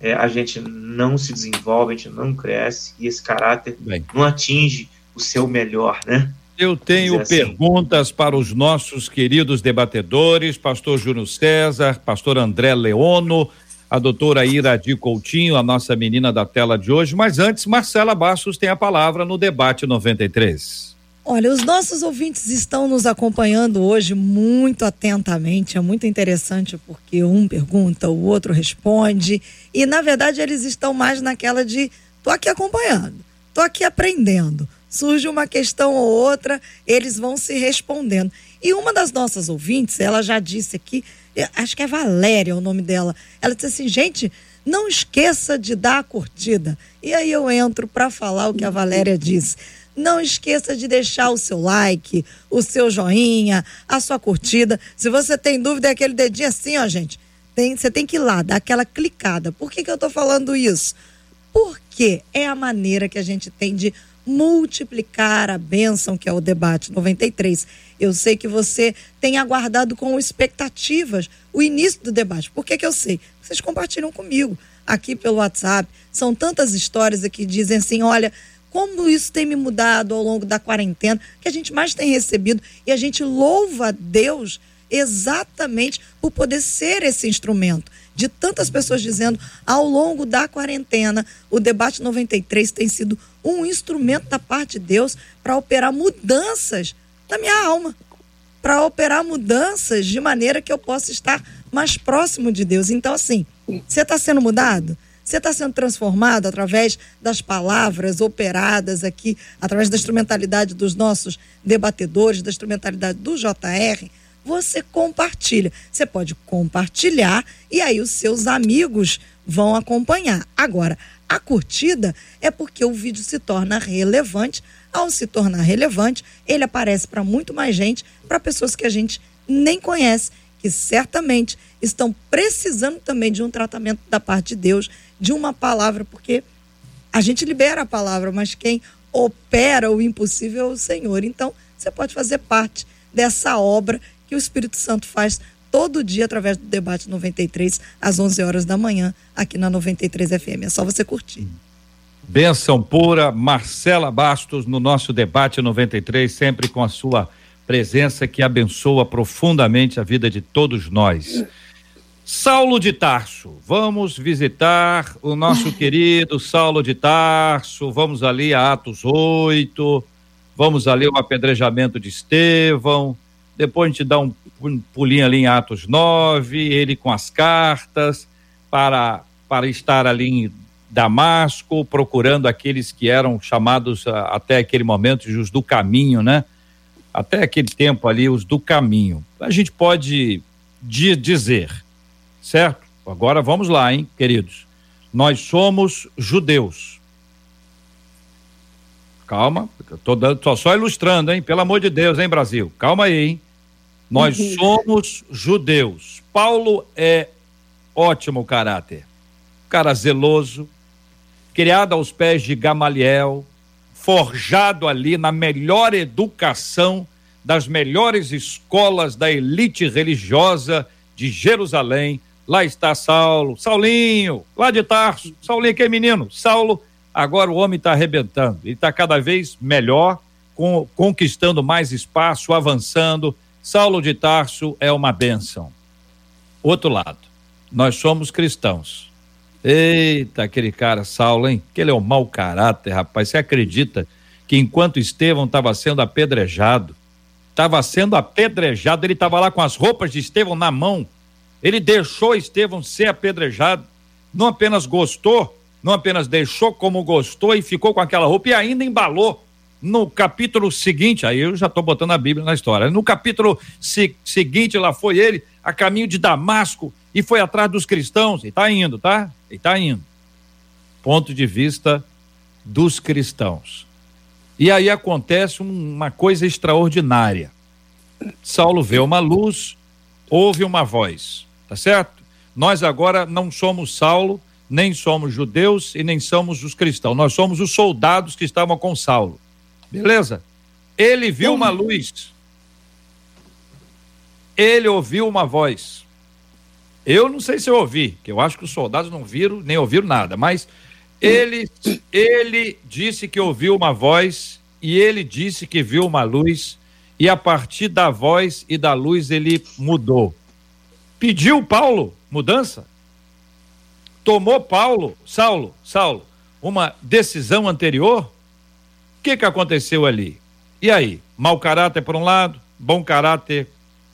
é, a gente não se desenvolve, a gente não cresce e esse caráter Bem. não atinge o seu melhor, né?
Eu tenho assim. perguntas para os nossos queridos debatedores, pastor Júnior César, pastor André Leono, a doutora Iradi Coutinho, a nossa menina da tela de hoje. Mas antes, Marcela Bastos tem a palavra no debate 93.
Olha, os nossos ouvintes estão nos acompanhando hoje muito atentamente. É muito interessante porque um pergunta, o outro responde. E, na verdade, eles estão mais naquela de: tô aqui acompanhando, tô aqui aprendendo surge uma questão ou outra, eles vão se respondendo. E uma das nossas ouvintes, ela já disse aqui, acho que é Valéria o nome dela, ela disse assim, gente, não esqueça de dar a curtida. E aí eu entro para falar o que a Valéria disse. Não esqueça de deixar o seu like, o seu joinha, a sua curtida. Se você tem dúvida, é aquele dedinho assim, ó, gente. Tem, você tem que ir lá, dar aquela clicada. Por que, que eu estou falando isso? Porque é a maneira que a gente tem de multiplicar a bênção que é o debate 93. Eu sei que você tem aguardado com expectativas o início do debate. Por que, que eu sei? Vocês compartilham comigo aqui pelo WhatsApp. São tantas histórias aqui que dizem assim: olha, como isso tem me mudado ao longo da quarentena, que a gente mais tem recebido e a gente louva a Deus exatamente por poder ser esse instrumento. De tantas pessoas dizendo, ao longo da quarentena, o debate 93 tem sido um instrumento da parte de Deus para operar mudanças na minha alma, para operar mudanças de maneira que eu possa estar mais próximo de Deus. Então, assim, você está sendo mudado? Você está sendo transformado através das palavras operadas aqui, através da instrumentalidade dos nossos debatedores, da instrumentalidade do JR? Você compartilha. Você pode compartilhar e aí os seus amigos vão acompanhar. Agora, a curtida é porque o vídeo se torna relevante. Ao se tornar relevante, ele aparece para muito mais gente, para pessoas que a gente nem conhece, que certamente estão precisando também de um tratamento da parte de Deus, de uma palavra, porque a gente libera a palavra, mas quem opera o impossível é o Senhor. Então, você pode fazer parte dessa obra que o Espírito Santo faz todo dia através do debate 93 às 11 horas da manhã aqui na 93 FM. É só você curtir.
Benção pura, Marcela Bastos no nosso debate 93, sempre com a sua presença que abençoa profundamente a vida de todos nós. Saulo de Tarso, vamos visitar o nosso querido Saulo de Tarso, vamos ali a Atos 8, vamos ali o apedrejamento de Estevão, depois a gente dá um pulinho ali em Atos 9, ele com as cartas, para, para estar ali em Damasco, procurando aqueles que eram chamados até aquele momento os do caminho, né? Até aquele tempo ali, os do caminho. A gente pode dizer, certo? Agora vamos lá, hein, queridos? Nós somos judeus. Calma, tô, dando, tô só ilustrando, hein? Pelo amor de Deus, hein, Brasil? Calma aí, hein? Nós uhum. somos judeus. Paulo é ótimo caráter. Cara zeloso, criado aos pés de Gamaliel, forjado ali na melhor educação das melhores escolas da elite religiosa de Jerusalém. Lá está Saulo, Saulinho, lá de Tarso. Saulinho que é menino. Saulo, agora o homem está arrebentando. Ele está cada vez melhor, com, conquistando mais espaço, avançando Saulo de Tarso é uma bênção. Outro lado, nós somos cristãos. Eita, aquele cara, Saulo, hein? Que ele é um mau caráter, rapaz. Você acredita que enquanto Estevão estava sendo apedrejado, estava sendo apedrejado, ele estava lá com as roupas de Estevão na mão, ele deixou Estevão ser apedrejado, não apenas gostou, não apenas deixou como gostou e ficou com aquela roupa e ainda embalou. No capítulo seguinte, aí eu já estou botando a Bíblia na história. No capítulo se, seguinte, lá foi ele a caminho de Damasco e foi atrás dos cristãos. E está indo, tá? E está indo. Ponto de vista dos cristãos. E aí acontece uma coisa extraordinária. Saulo vê uma luz, ouve uma voz, tá certo? Nós agora não somos Saulo, nem somos judeus e nem somos os cristãos. Nós somos os soldados que estavam com Saulo. Beleza? Ele viu uma luz. Ele ouviu uma voz. Eu não sei se eu ouvi, que eu acho que os soldados não viram nem ouviram nada, mas ele ele disse que ouviu uma voz e ele disse que viu uma luz e a partir da voz e da luz ele mudou. Pediu Paulo mudança? Tomou Paulo, Saulo, Saulo, uma decisão anterior? O que que aconteceu ali? E aí? Mau caráter por um lado, bom caráter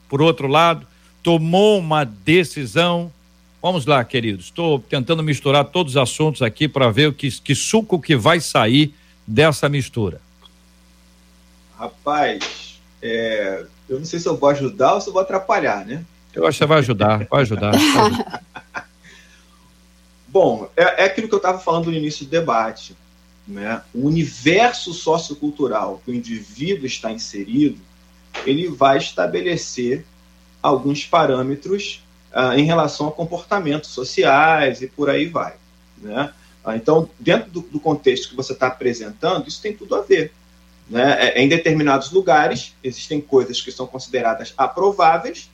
por outro lado, tomou uma decisão. Vamos lá, queridos. Estou tentando misturar todos os assuntos aqui para ver o que, que suco que vai sair dessa mistura.
Rapaz, é, eu não sei se eu vou ajudar ou se eu vou atrapalhar, né?
Eu acho que você vai ajudar, vai ajudar.
Bom, é, é, aquilo que eu estava falando no início do debate. Né? O universo sociocultural que o indivíduo está inserido, ele vai estabelecer alguns parâmetros ah, em relação a comportamentos sociais e por aí vai. Né? Ah, então, dentro do, do contexto que você está apresentando, isso tem tudo a ver. Né? É, em determinados lugares, existem coisas que são consideradas aprováveis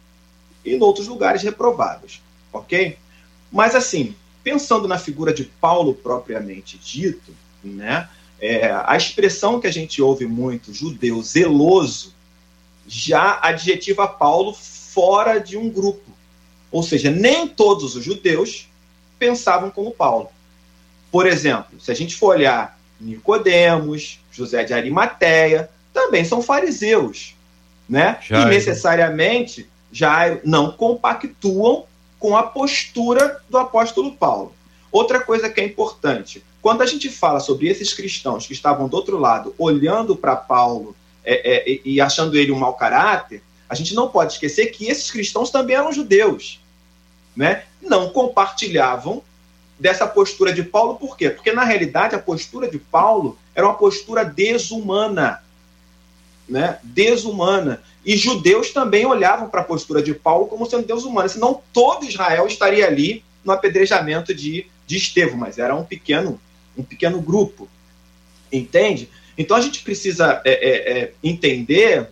e em outros lugares reprováveis, ok? Mas assim, pensando na figura de Paulo propriamente dito, né? É, a expressão que a gente ouve muito, judeu zeloso, já adjetiva Paulo fora de um grupo. Ou seja, nem todos os judeus pensavam como Paulo. Por exemplo, se a gente for olhar Nicodemos, José de Arimateia, também são fariseus, né? Já e necessariamente já não compactuam com a postura do apóstolo Paulo. Outra coisa que é importante, quando a gente fala sobre esses cristãos que estavam do outro lado, olhando para Paulo é, é, e achando ele um mau caráter, a gente não pode esquecer que esses cristãos também eram judeus, né? Não compartilhavam dessa postura de Paulo, por quê? Porque na realidade a postura de Paulo era uma postura desumana, né? Desumana. E judeus também olhavam para a postura de Paulo como sendo desumana, senão todo Israel estaria ali no apedrejamento de, de Estevão, mas era um pequeno, um pequeno grupo. Entende? Então a gente precisa é, é, é, entender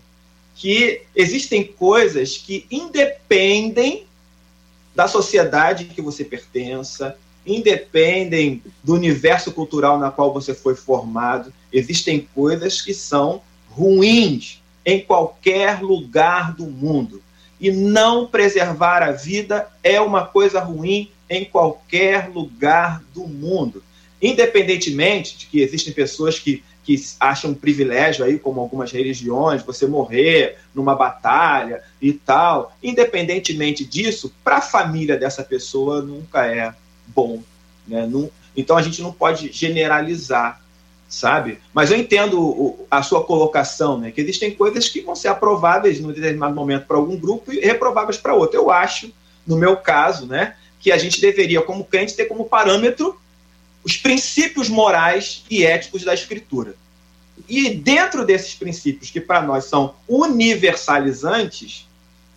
que existem coisas que independem da sociedade que você pertença, independem do universo cultural na qual você foi formado. Existem coisas que são ruins em qualquer lugar do mundo. E não preservar a vida é uma coisa ruim em qualquer lugar do mundo. Independentemente de que existem pessoas que, que acham um privilégio aí, como algumas religiões, você morrer numa batalha e tal, independentemente disso, para a família dessa pessoa nunca é bom. Né? Não, então a gente não pode generalizar, sabe? Mas eu entendo o, a sua colocação, né? que existem coisas que vão ser aprováveis num determinado momento para algum grupo e reprováveis para outro. Eu acho, no meu caso, né, que a gente deveria, como crente, ter como parâmetro os princípios morais e éticos da Escritura. E dentro desses princípios, que para nós são universalizantes,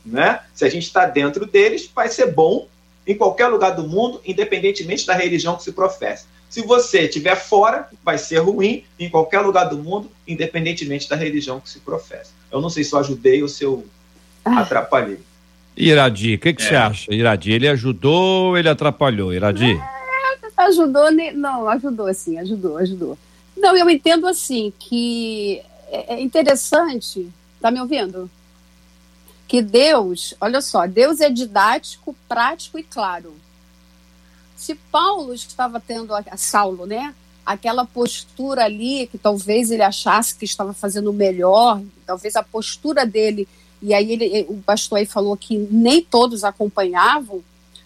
né, se a gente está dentro deles, vai ser bom em qualquer lugar do mundo, independentemente da religião que se professa. Se você estiver fora, vai ser ruim em qualquer lugar do mundo, independentemente da religião que se professa. Eu não sei se eu ajudei ou se eu ah. atrapalhei.
Iradi, o que, que é. você acha, Iradi? Ele ajudou ou ele atrapalhou, Iradi?
Ajudou, não, ajudou sim, ajudou, ajudou. Não, eu entendo assim que é, é interessante. Tá me ouvindo? que Deus, olha só, Deus é didático, prático e claro. Se Paulo estava tendo, a Saulo, né? Aquela postura ali que talvez ele achasse que estava fazendo melhor, talvez a postura dele, e aí ele, o pastor aí falou que nem todos acompanhavam,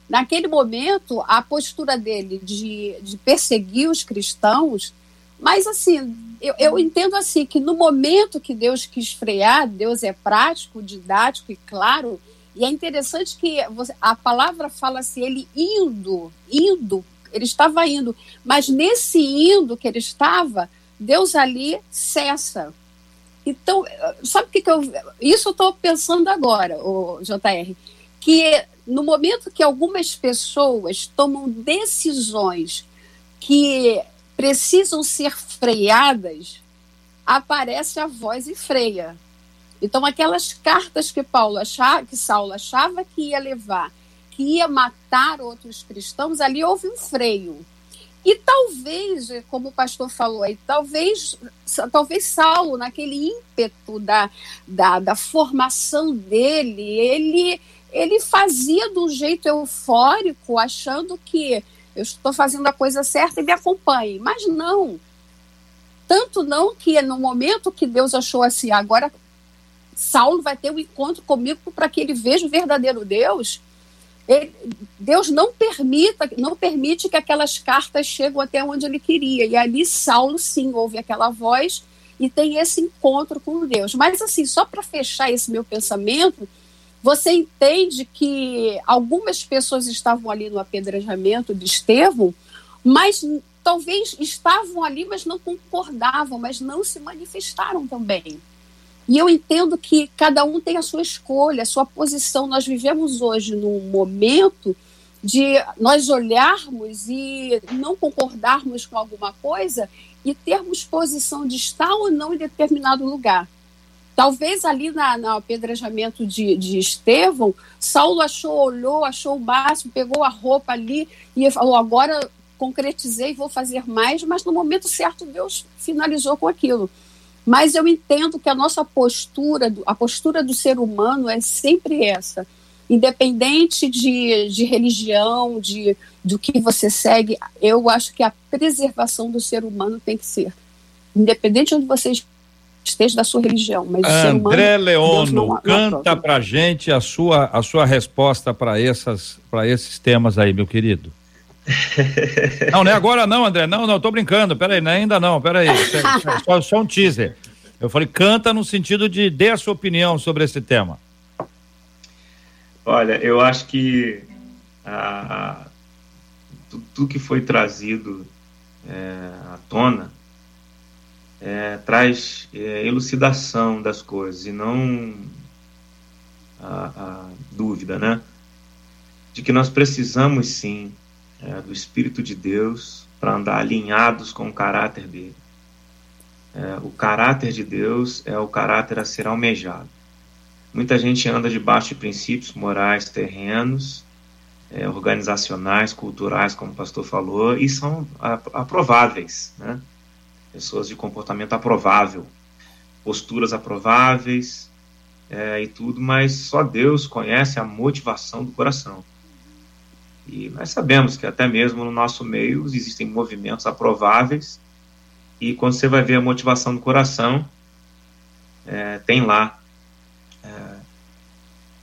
naquele momento, a postura dele de, de perseguir os cristãos, mas assim, eu, eu, entendo assim que no momento que Deus quis frear, Deus é prático, didático e claro, e é interessante que a palavra fala assim, ele indo, indo, ele estava indo, mas nesse indo que ele estava, Deus ali cessa. Então, sabe o que, que eu. Isso eu estou pensando agora, o JR, que no momento que algumas pessoas tomam decisões que precisam ser freadas, aparece a voz e freia. Então, aquelas cartas que Paulo achava, que Saulo achava que ia levar, que ia matar outros cristãos, ali houve um freio. E talvez, como o pastor falou aí, talvez, talvez Saulo, naquele ímpeto da, da, da formação dele, ele, ele fazia de um jeito eufórico, achando que eu estou fazendo a coisa certa e me acompanhe. Mas não. Tanto não que no momento que Deus achou assim, agora Saulo vai ter um encontro comigo para que ele veja o verdadeiro Deus. Ele, Deus não permita, não permite que aquelas cartas cheguem até onde ele queria. E ali Saulo sim ouve aquela voz e tem esse encontro com Deus. Mas assim, só para fechar esse meu pensamento, você entende que algumas pessoas estavam ali no apedrejamento de Estevão, mas talvez estavam ali, mas não concordavam, mas não se manifestaram também. E eu entendo que cada um tem a sua escolha, a sua posição. Nós vivemos hoje num momento de nós olharmos e não concordarmos com alguma coisa e termos posição de estar ou não em determinado lugar. Talvez ali na, no apedrejamento de, de Estevão, Saulo achou, olhou, achou o máximo, pegou a roupa ali e falou: agora concretizei, vou fazer mais, mas no momento certo Deus finalizou com aquilo. Mas eu entendo que a nossa postura, a postura do ser humano é sempre essa. Independente de, de religião, de do que você segue, eu acho que a preservação do ser humano tem que ser. Independente de onde você esteja da sua religião. Mas
André Leono, canta para gente a sua, a sua resposta para esses temas aí, meu querido. não, não é agora não, André. Não, não, tô brincando. Peraí, não é ainda não, peraí. só, só um teaser. Eu falei, canta no sentido de dê a sua opinião sobre esse tema.
Olha, eu acho que tudo que foi trazido é, à tona é, traz é, elucidação das coisas e não a, a, dúvida, né? De que nós precisamos sim é, do Espírito de Deus para andar alinhados com o caráter dele. É, o caráter de Deus é o caráter a ser almejado. Muita gente anda debaixo de princípios morais terrenos, é, organizacionais, culturais, como o pastor falou, e são aprováveis, né? Pessoas de comportamento aprovável, posturas aprováveis é, e tudo, mas só Deus conhece a motivação do coração. E nós sabemos que até mesmo no nosso meio existem movimentos aprováveis, e quando você vai ver a motivação do coração, é, tem lá é,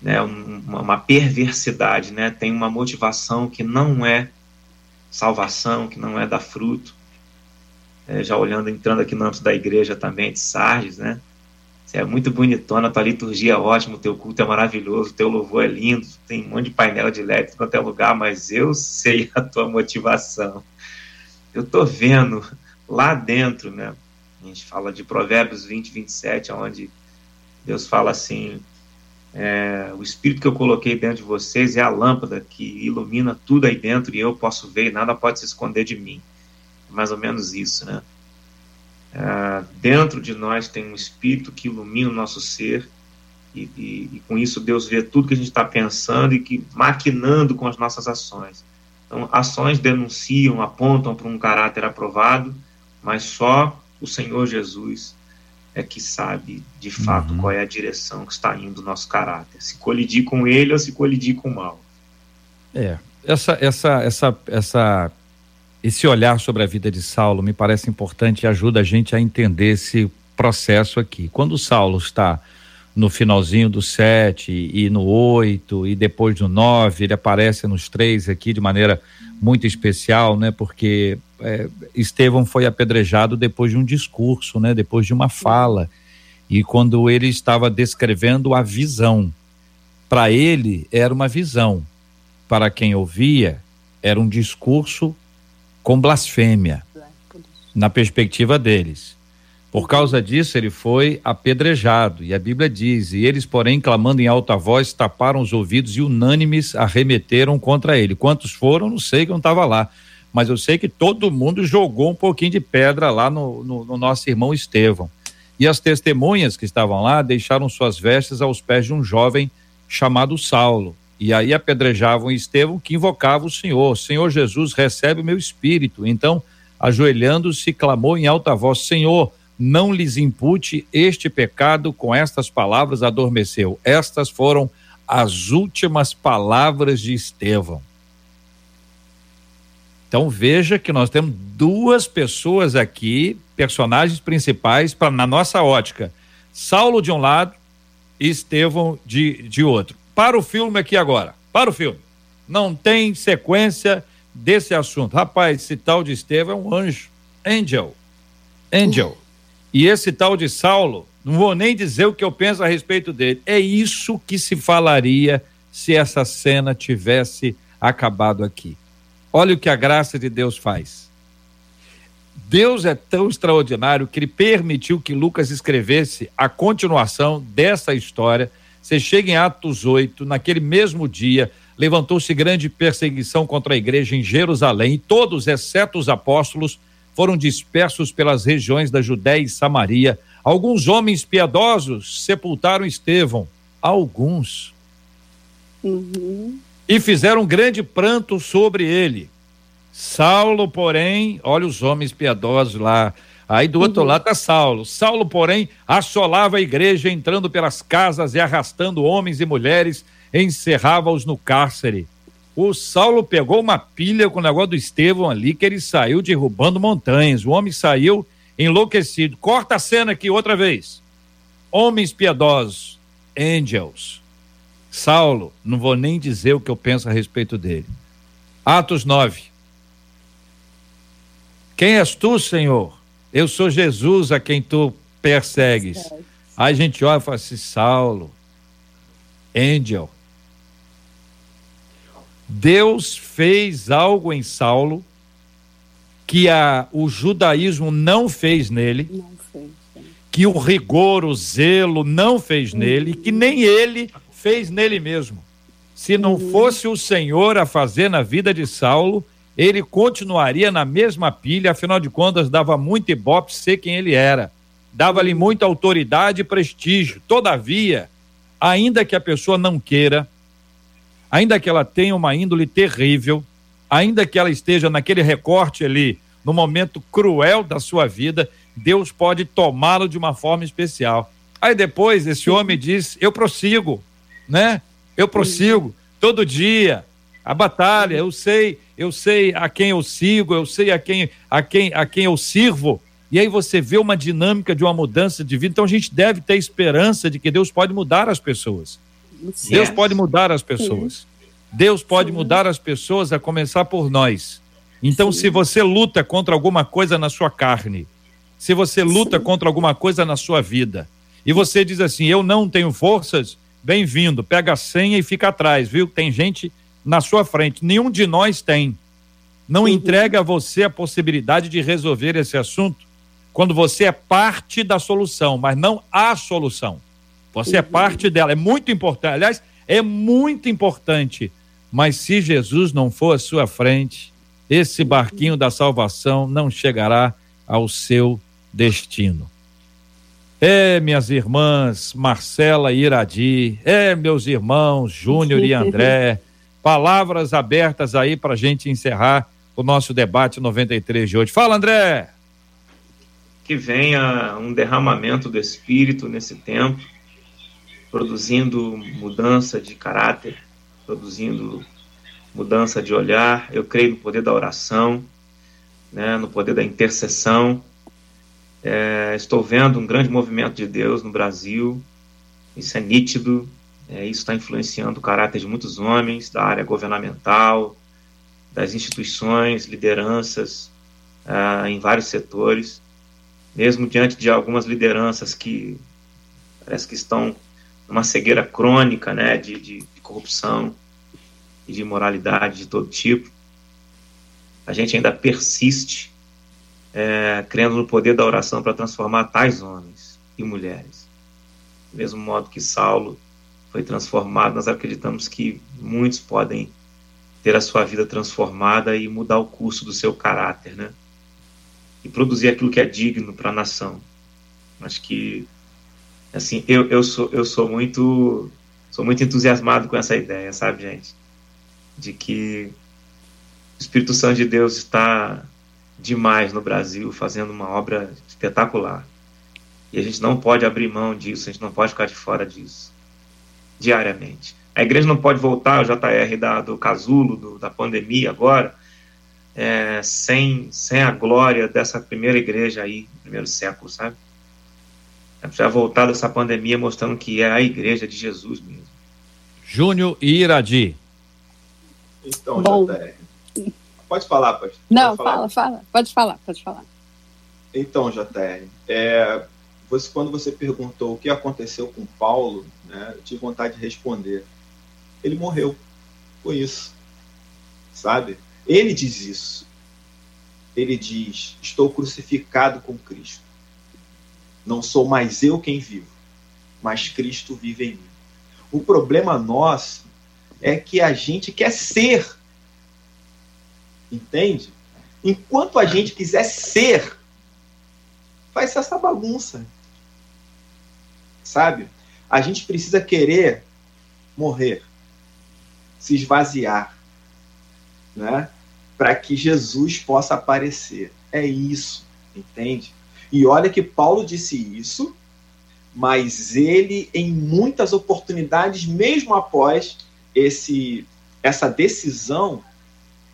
né, uma, perversidade, né, tem uma motivação que não é salvação, que não é dar fruto é, já olhando, entrando aqui no âmbito da igreja também de Sardes, né? Você é muito bonitona, tua liturgia é ótima, teu culto é maravilhoso, teu louvor é lindo, tem um monte de painel de LED em qualquer lugar, mas eu sei a tua motivação. Eu tô vendo lá dentro, né? A gente fala de Provérbios 20, 27, onde Deus fala assim: é, o espírito que eu coloquei dentro de vocês é a lâmpada que ilumina tudo aí dentro e eu posso ver e nada pode se esconder de mim mais ou menos isso, né? É, dentro de nós tem um espírito que ilumina o nosso ser e, e, e com isso Deus vê tudo que a gente está pensando e que maquinando com as nossas ações. Então, ações denunciam, apontam para um caráter aprovado, mas só o Senhor Jesus é que sabe de fato uhum. qual é a direção que está indo o nosso caráter, se colidir com ele ou se colidir com o mal.
É, essa, essa, essa, essa, esse olhar sobre a vida de Saulo me parece importante e ajuda a gente a entender esse processo aqui. Quando Saulo está no finalzinho do 7 e no 8 e depois no 9, ele aparece nos três aqui de maneira muito especial, né? Porque é, Estevão foi apedrejado depois de um discurso, né? Depois de uma fala. E quando ele estava descrevendo a visão, para ele era uma visão, para quem ouvia era um discurso com blasfêmia, na perspectiva deles. Por causa disso, ele foi apedrejado. E a Bíblia diz: E eles, porém, clamando em alta voz, taparam os ouvidos e unânimes arremeteram contra ele. Quantos foram? Não sei, que eu não estava lá. Mas eu sei que todo mundo jogou um pouquinho de pedra lá no, no, no nosso irmão Estevão. E as testemunhas que estavam lá deixaram suas vestes aos pés de um jovem chamado Saulo. E aí apedrejavam Estevão, que invocava o Senhor: Senhor Jesus, recebe o meu espírito. Então, ajoelhando-se, clamou em alta voz: Senhor não lhes impute este pecado, com estas palavras adormeceu. Estas foram as últimas palavras de Estevão. Então veja que nós temos duas pessoas aqui, personagens principais para na nossa ótica. Saulo de um lado e Estevão de, de outro. Para o filme aqui agora. Para o filme. Não tem sequência desse assunto. Rapaz, esse tal de Estevão é um anjo. Angel. Angel. E esse tal de Saulo, não vou nem dizer o que eu penso a respeito dele. É isso que se falaria se essa cena tivesse acabado aqui. Olha o que a graça de Deus faz. Deus é tão extraordinário que ele permitiu que Lucas escrevesse a continuação dessa história. Você chega em Atos 8, naquele mesmo dia, levantou-se grande perseguição contra a igreja em Jerusalém, e todos, exceto os apóstolos, foram dispersos pelas regiões da Judéia e Samaria. Alguns homens piedosos sepultaram Estevão, alguns. Uhum. E fizeram grande pranto sobre ele. Saulo, porém, olha os homens piedosos lá. Aí do outro uhum. lado está Saulo. Saulo, porém, assolava a igreja, entrando pelas casas e arrastando homens e mulheres, encerrava-os no cárcere. O Saulo pegou uma pilha com o negócio do Estevão ali, que ele saiu derrubando montanhas. O homem saiu enlouquecido. Corta a cena aqui outra vez. Homens piedosos, angels. Saulo, não vou nem dizer o que eu penso a respeito dele. Atos 9. Quem és tu, Senhor? Eu sou Jesus a quem tu persegues. Aí a gente olha e fala assim: Saulo, angel Deus fez algo em Saulo que a, o judaísmo não fez nele, não fez, que o rigor, o zelo não fez uhum. nele, que nem ele fez nele mesmo. Se não uhum. fosse o Senhor a fazer na vida de Saulo, ele continuaria na mesma pilha, afinal de contas, dava muito ibope ser quem ele era. Dava-lhe muita autoridade e prestígio. Todavia, ainda que a pessoa não queira, ainda que ela tenha uma índole terrível, ainda que ela esteja naquele recorte ali, no momento cruel da sua vida, Deus pode tomá-lo de uma forma especial. Aí depois esse homem diz: Eu prossigo, né? Eu prossigo todo dia a batalha. Eu sei, eu sei a quem eu sigo, eu sei a quem a quem a quem eu sirvo. E aí você vê uma dinâmica de uma mudança de vida. Então a gente deve ter esperança de que Deus pode mudar as pessoas. Deus pode mudar as pessoas. Deus pode Sim. mudar as pessoas a começar por nós. Então, Sim. se você luta contra alguma coisa na sua carne, se você luta Sim. contra alguma coisa na sua vida, e você diz assim: Eu não tenho forças, bem-vindo, pega a senha e fica atrás, viu? Tem gente na sua frente. Nenhum de nós tem. Não uhum. entrega a você a possibilidade de resolver esse assunto quando você é parte da solução, mas não a solução. Você é uhum. é parte dela. É muito importante. Aliás, é muito importante. Mas se Jesus não for à sua frente, esse barquinho da salvação não chegará ao seu destino. É, minhas irmãs Marcela e Iradi, é, meus irmãos Júnior e André, palavras abertas aí para a gente encerrar o nosso debate 93 de hoje. Fala, André!
que venha um derramamento do Espírito nesse tempo, produzindo mudança de caráter, produzindo mudança de olhar. Eu creio no poder da oração, né, no poder da intercessão. É, estou vendo um grande movimento de Deus no Brasil, isso é nítido, é, isso está influenciando o caráter de muitos homens da área governamental, das instituições, lideranças ah, em vários setores, mesmo diante de algumas lideranças que parece que estão numa cegueira crônica né, de, de, de corrupção e de imoralidade de todo tipo, a gente ainda persiste é, crendo no poder da oração para transformar tais homens e mulheres. Do mesmo modo que Saulo foi transformado, nós acreditamos que muitos podem ter a sua vida transformada e mudar o curso do seu caráter, né? E produzir aquilo que é digno para a nação. Acho que, assim, eu, eu, sou, eu sou muito sou muito entusiasmado com essa ideia, sabe, gente? De que o Espírito Santo de Deus está demais no Brasil, fazendo uma obra espetacular. E a gente não pode abrir mão disso, a gente não pode ficar de fora disso, diariamente. A igreja não pode voltar, o JR da, do casulo, do, da pandemia agora, é, sem, sem a glória dessa primeira igreja aí, primeiro século, sabe? É já voltar dessa pandemia mostrando que é a igreja de Jesus mesmo.
Júnior e Iradi.
Então, Bom. JR. Pode falar, pode.
Não,
pode falar.
fala, fala. Pode falar, pode falar.
Então, JR, é, você, quando você perguntou o que aconteceu com Paulo, né, tive vontade de responder ele morreu. Foi isso. Sabe? Ele diz isso. Ele diz: Estou crucificado com Cristo. Não sou mais eu quem vivo, mas Cristo vive em mim. O problema nosso é que a gente quer ser. Entende? Enquanto a gente quiser ser, ser essa bagunça. Sabe? A gente precisa querer morrer se esvaziar, né? Para que Jesus possa aparecer. É isso, entende? E olha que Paulo disse isso, mas ele, em muitas oportunidades, mesmo após esse, essa decisão,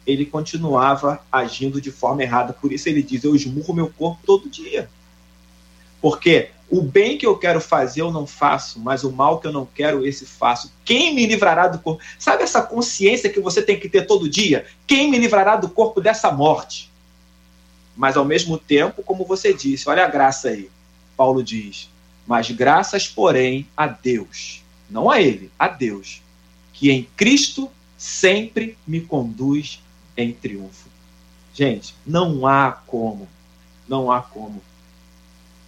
ele continuava agindo de forma errada. Por isso ele diz: Eu esmurro meu corpo todo dia. Porque o bem que eu quero fazer eu não faço, mas o mal que eu não quero, esse faço. Quem me livrará do corpo? Sabe essa consciência que você tem que ter todo dia? Quem me livrará do corpo dessa morte? Mas ao mesmo tempo, como você disse, olha a graça aí. Paulo diz: Mas graças, porém, a Deus, não a Ele, a Deus, que em Cristo sempre me conduz em triunfo. Gente, não há como, não há como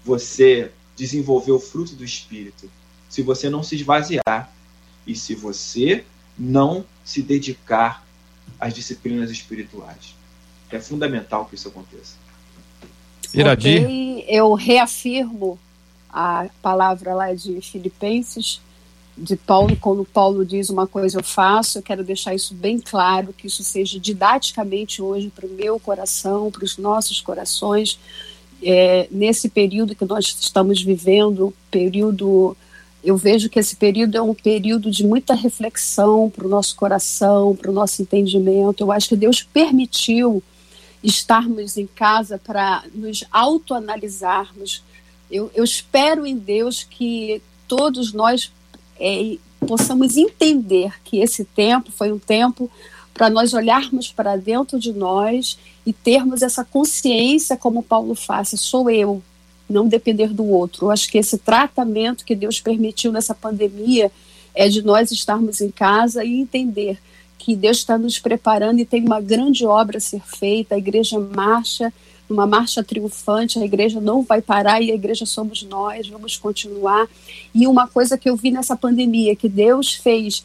você desenvolver o fruto do Espírito se você não se esvaziar e se você não se dedicar às disciplinas espirituais. É fundamental que isso aconteça.
Iradi. Okay, eu reafirmo a palavra lá de Filipenses, de Paulo, quando Paulo diz uma coisa eu faço, eu quero deixar isso bem claro, que isso seja didaticamente hoje para o meu coração, para os nossos corações, é, nesse período que nós estamos vivendo, período, eu vejo que esse período é um período de muita reflexão para o nosso coração, para o nosso entendimento. Eu acho que Deus permitiu estarmos em casa para nos autoanalisarmos. Eu, eu espero em Deus que todos nós é, possamos entender que esse tempo foi um tempo para nós olharmos para dentro de nós e termos essa consciência, como Paulo faz, sou eu, não depender do outro. Eu acho que esse tratamento que Deus permitiu nessa pandemia é de nós estarmos em casa e entender que Deus está nos preparando e tem uma grande obra a ser feita, a igreja marcha, uma marcha triunfante, a igreja não vai parar e a igreja somos nós, vamos continuar. E uma coisa que eu vi nessa pandemia, que Deus fez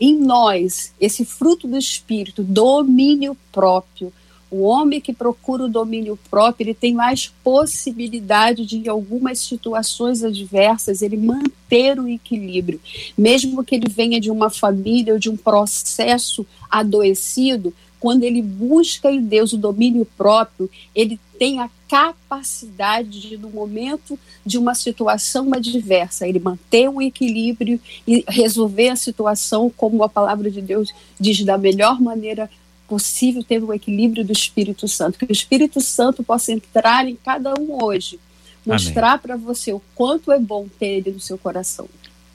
em nós esse fruto do espírito, domínio próprio. O homem que procura o domínio próprio, ele tem mais possibilidade de, em algumas situações adversas, ele manter o equilíbrio. Mesmo que ele venha de uma família ou de um processo adoecido, quando ele busca em Deus o domínio próprio, ele tem a capacidade de, no momento de uma situação adversa, ele manter o equilíbrio e resolver a situação como a palavra de Deus diz da melhor maneira possível, tendo o equilíbrio do Espírito Santo. Que o Espírito Santo possa entrar em cada um hoje, mostrar para você o quanto é bom ter ele no seu coração.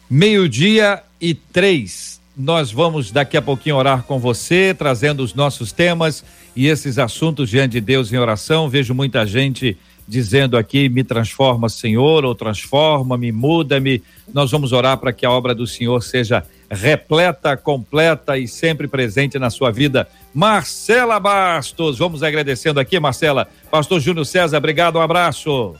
Meio-dia e três. Nós vamos daqui a pouquinho orar com você, trazendo os nossos temas e esses assuntos diante de Deus em oração. Vejo muita gente dizendo aqui: me transforma, Senhor, ou transforma-me, muda-me. Nós vamos orar para que a obra do Senhor seja repleta, completa e sempre presente na sua vida. Marcela Bastos, vamos agradecendo aqui, Marcela. Pastor Júnior César, obrigado, um abraço.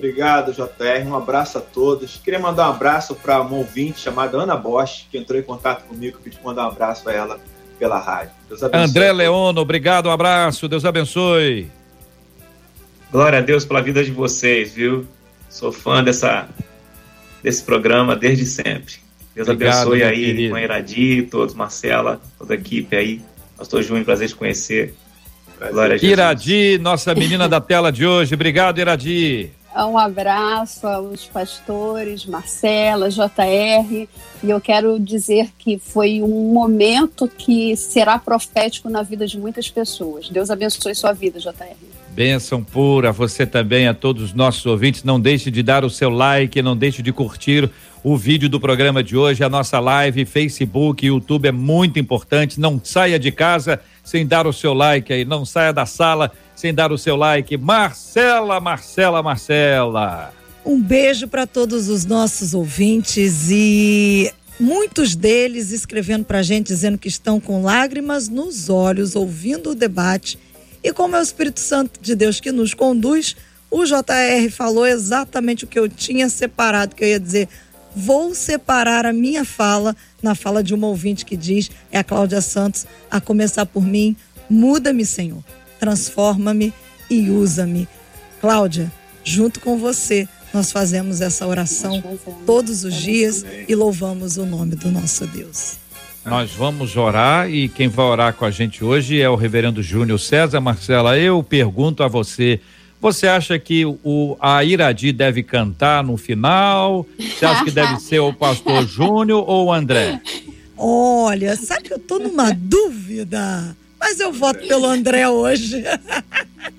Obrigado, JR. Um abraço a todos. Queria mandar um abraço para uma ouvinte chamada Ana Bosch, que entrou em contato comigo, pedi mandar um abraço para ela pela rádio.
André Leono, obrigado, um abraço. Deus abençoe.
Glória a Deus pela vida de vocês, viu? Sou fã dessa, desse programa desde sempre. Deus Obrigado, abençoe aí, a Iradi, todos, Marcela, toda a equipe aí. Pastor Júnior, prazer te conhecer.
Glória a Jesus. Iradi, nossa menina da tela de hoje. Obrigado, Iradi.
Um abraço aos pastores, Marcela, JR, e eu quero dizer que foi um momento que será profético na vida de muitas pessoas. Deus abençoe sua vida, JR.
Bênção pura, você também, a todos os nossos ouvintes. Não deixe de dar o seu like, não deixe de curtir o vídeo do programa de hoje, a nossa live, Facebook, YouTube é muito importante. Não saia de casa sem dar o seu like aí, não saia da sala sem dar o seu like. Marcela, Marcela, Marcela.
Um beijo para todos os nossos ouvintes e muitos deles escrevendo para a gente dizendo que estão com lágrimas nos olhos ouvindo o debate e como é o Espírito Santo de Deus que nos conduz, o JR falou exatamente o que eu tinha separado, que eu ia dizer. Vou separar a minha fala na fala de uma ouvinte que diz, é a Cláudia Santos, a começar por mim, muda-me, Senhor, transforma-me e usa-me. Cláudia, junto com você, nós fazemos essa oração todos os dias e louvamos o nome do nosso Deus.
Nós vamos orar e quem vai orar com a gente hoje é o reverendo Júnior César Marcela. Eu pergunto a você, você acha que o, a Iradi deve cantar no final? Você acha que deve ser o pastor Júnior ou o André?
Olha, sabe que eu tô numa dúvida, mas eu voto pelo André hoje.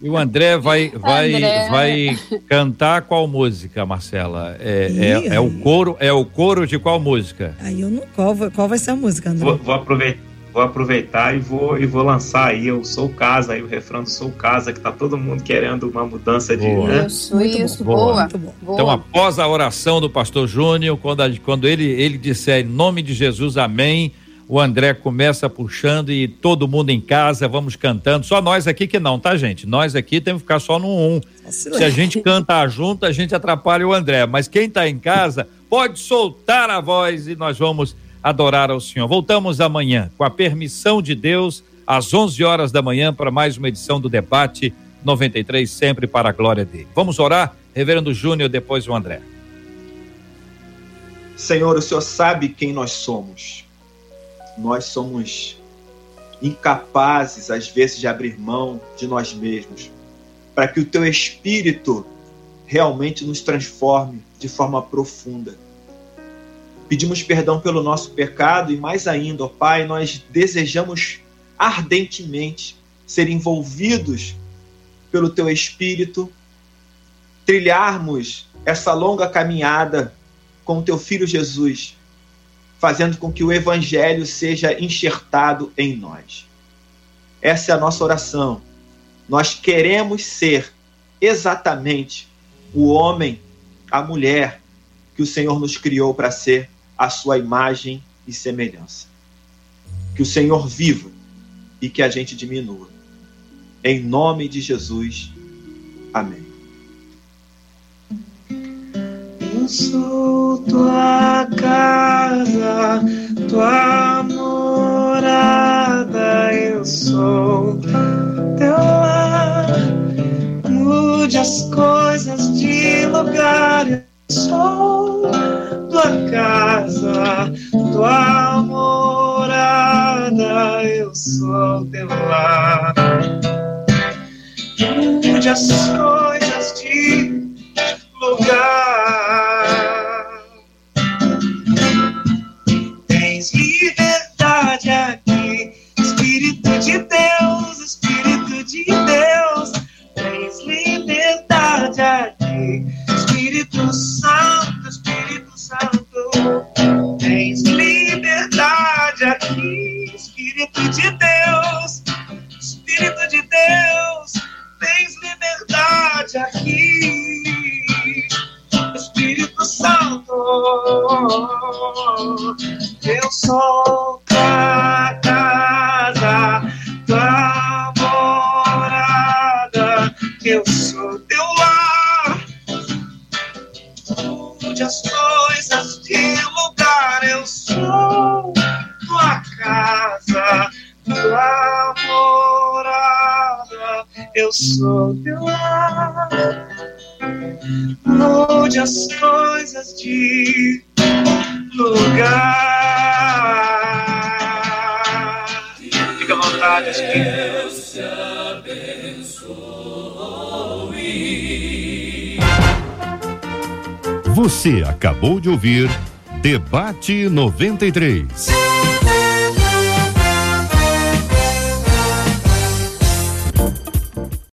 E o André vai, vai, André. vai cantar qual música, Marcela? É, é, é, o coro, é o coro de qual música?
Aí eu não qual, qual vai ser a música, André?
Vou, vou aproveitar vou aproveitar e vou, e vou lançar aí o Sou Casa, aí o refrão do Sou Casa, que tá todo mundo querendo uma mudança de.
Boa. Né? Isso, Muito isso, bom. boa.
Boa. Então, após a oração do pastor Júnior, quando, quando ele, ele disser em nome de Jesus, amém, o André começa puxando e todo mundo em casa, vamos cantando. Só nós aqui que não, tá, gente? Nós aqui temos que ficar só no um. Se a gente cantar junto, a gente atrapalha o André. Mas quem está em casa pode soltar a voz e nós vamos adorar ao Senhor. Voltamos amanhã, com a permissão de Deus, às 11 horas da manhã, para mais uma edição do Debate 93, sempre para a glória dele. Vamos orar? Reverendo Júnior, depois o André.
Senhor, o Senhor sabe quem nós somos nós somos incapazes, às vezes, de abrir mão de nós mesmos, para que o teu espírito realmente nos transforme de forma profunda. Pedimos perdão pelo nosso pecado e, mais ainda, ó Pai, nós desejamos ardentemente ser envolvidos pelo teu espírito, trilharmos essa longa caminhada com o teu filho Jesus fazendo com que o evangelho seja enxertado em nós. Essa é a nossa oração. Nós queremos ser exatamente o homem, a mulher que o Senhor nos criou para ser a sua imagem e semelhança. Que o Senhor viva e que a gente diminua. Em nome de Jesus. Amém.
sou tua casa, tua morada. Eu sou teu lar. Mude as coisas de lugar. Eu sou tua casa, tua morada. Eu sou teu lar.
Mude as coisas de lugar. Liberdade aqui, Espírito Santo. Eu sou tua Eu sou lar. Mude as coisas de lugar. Fica à vontade, Espírito.
Você acabou de ouvir Debate 93.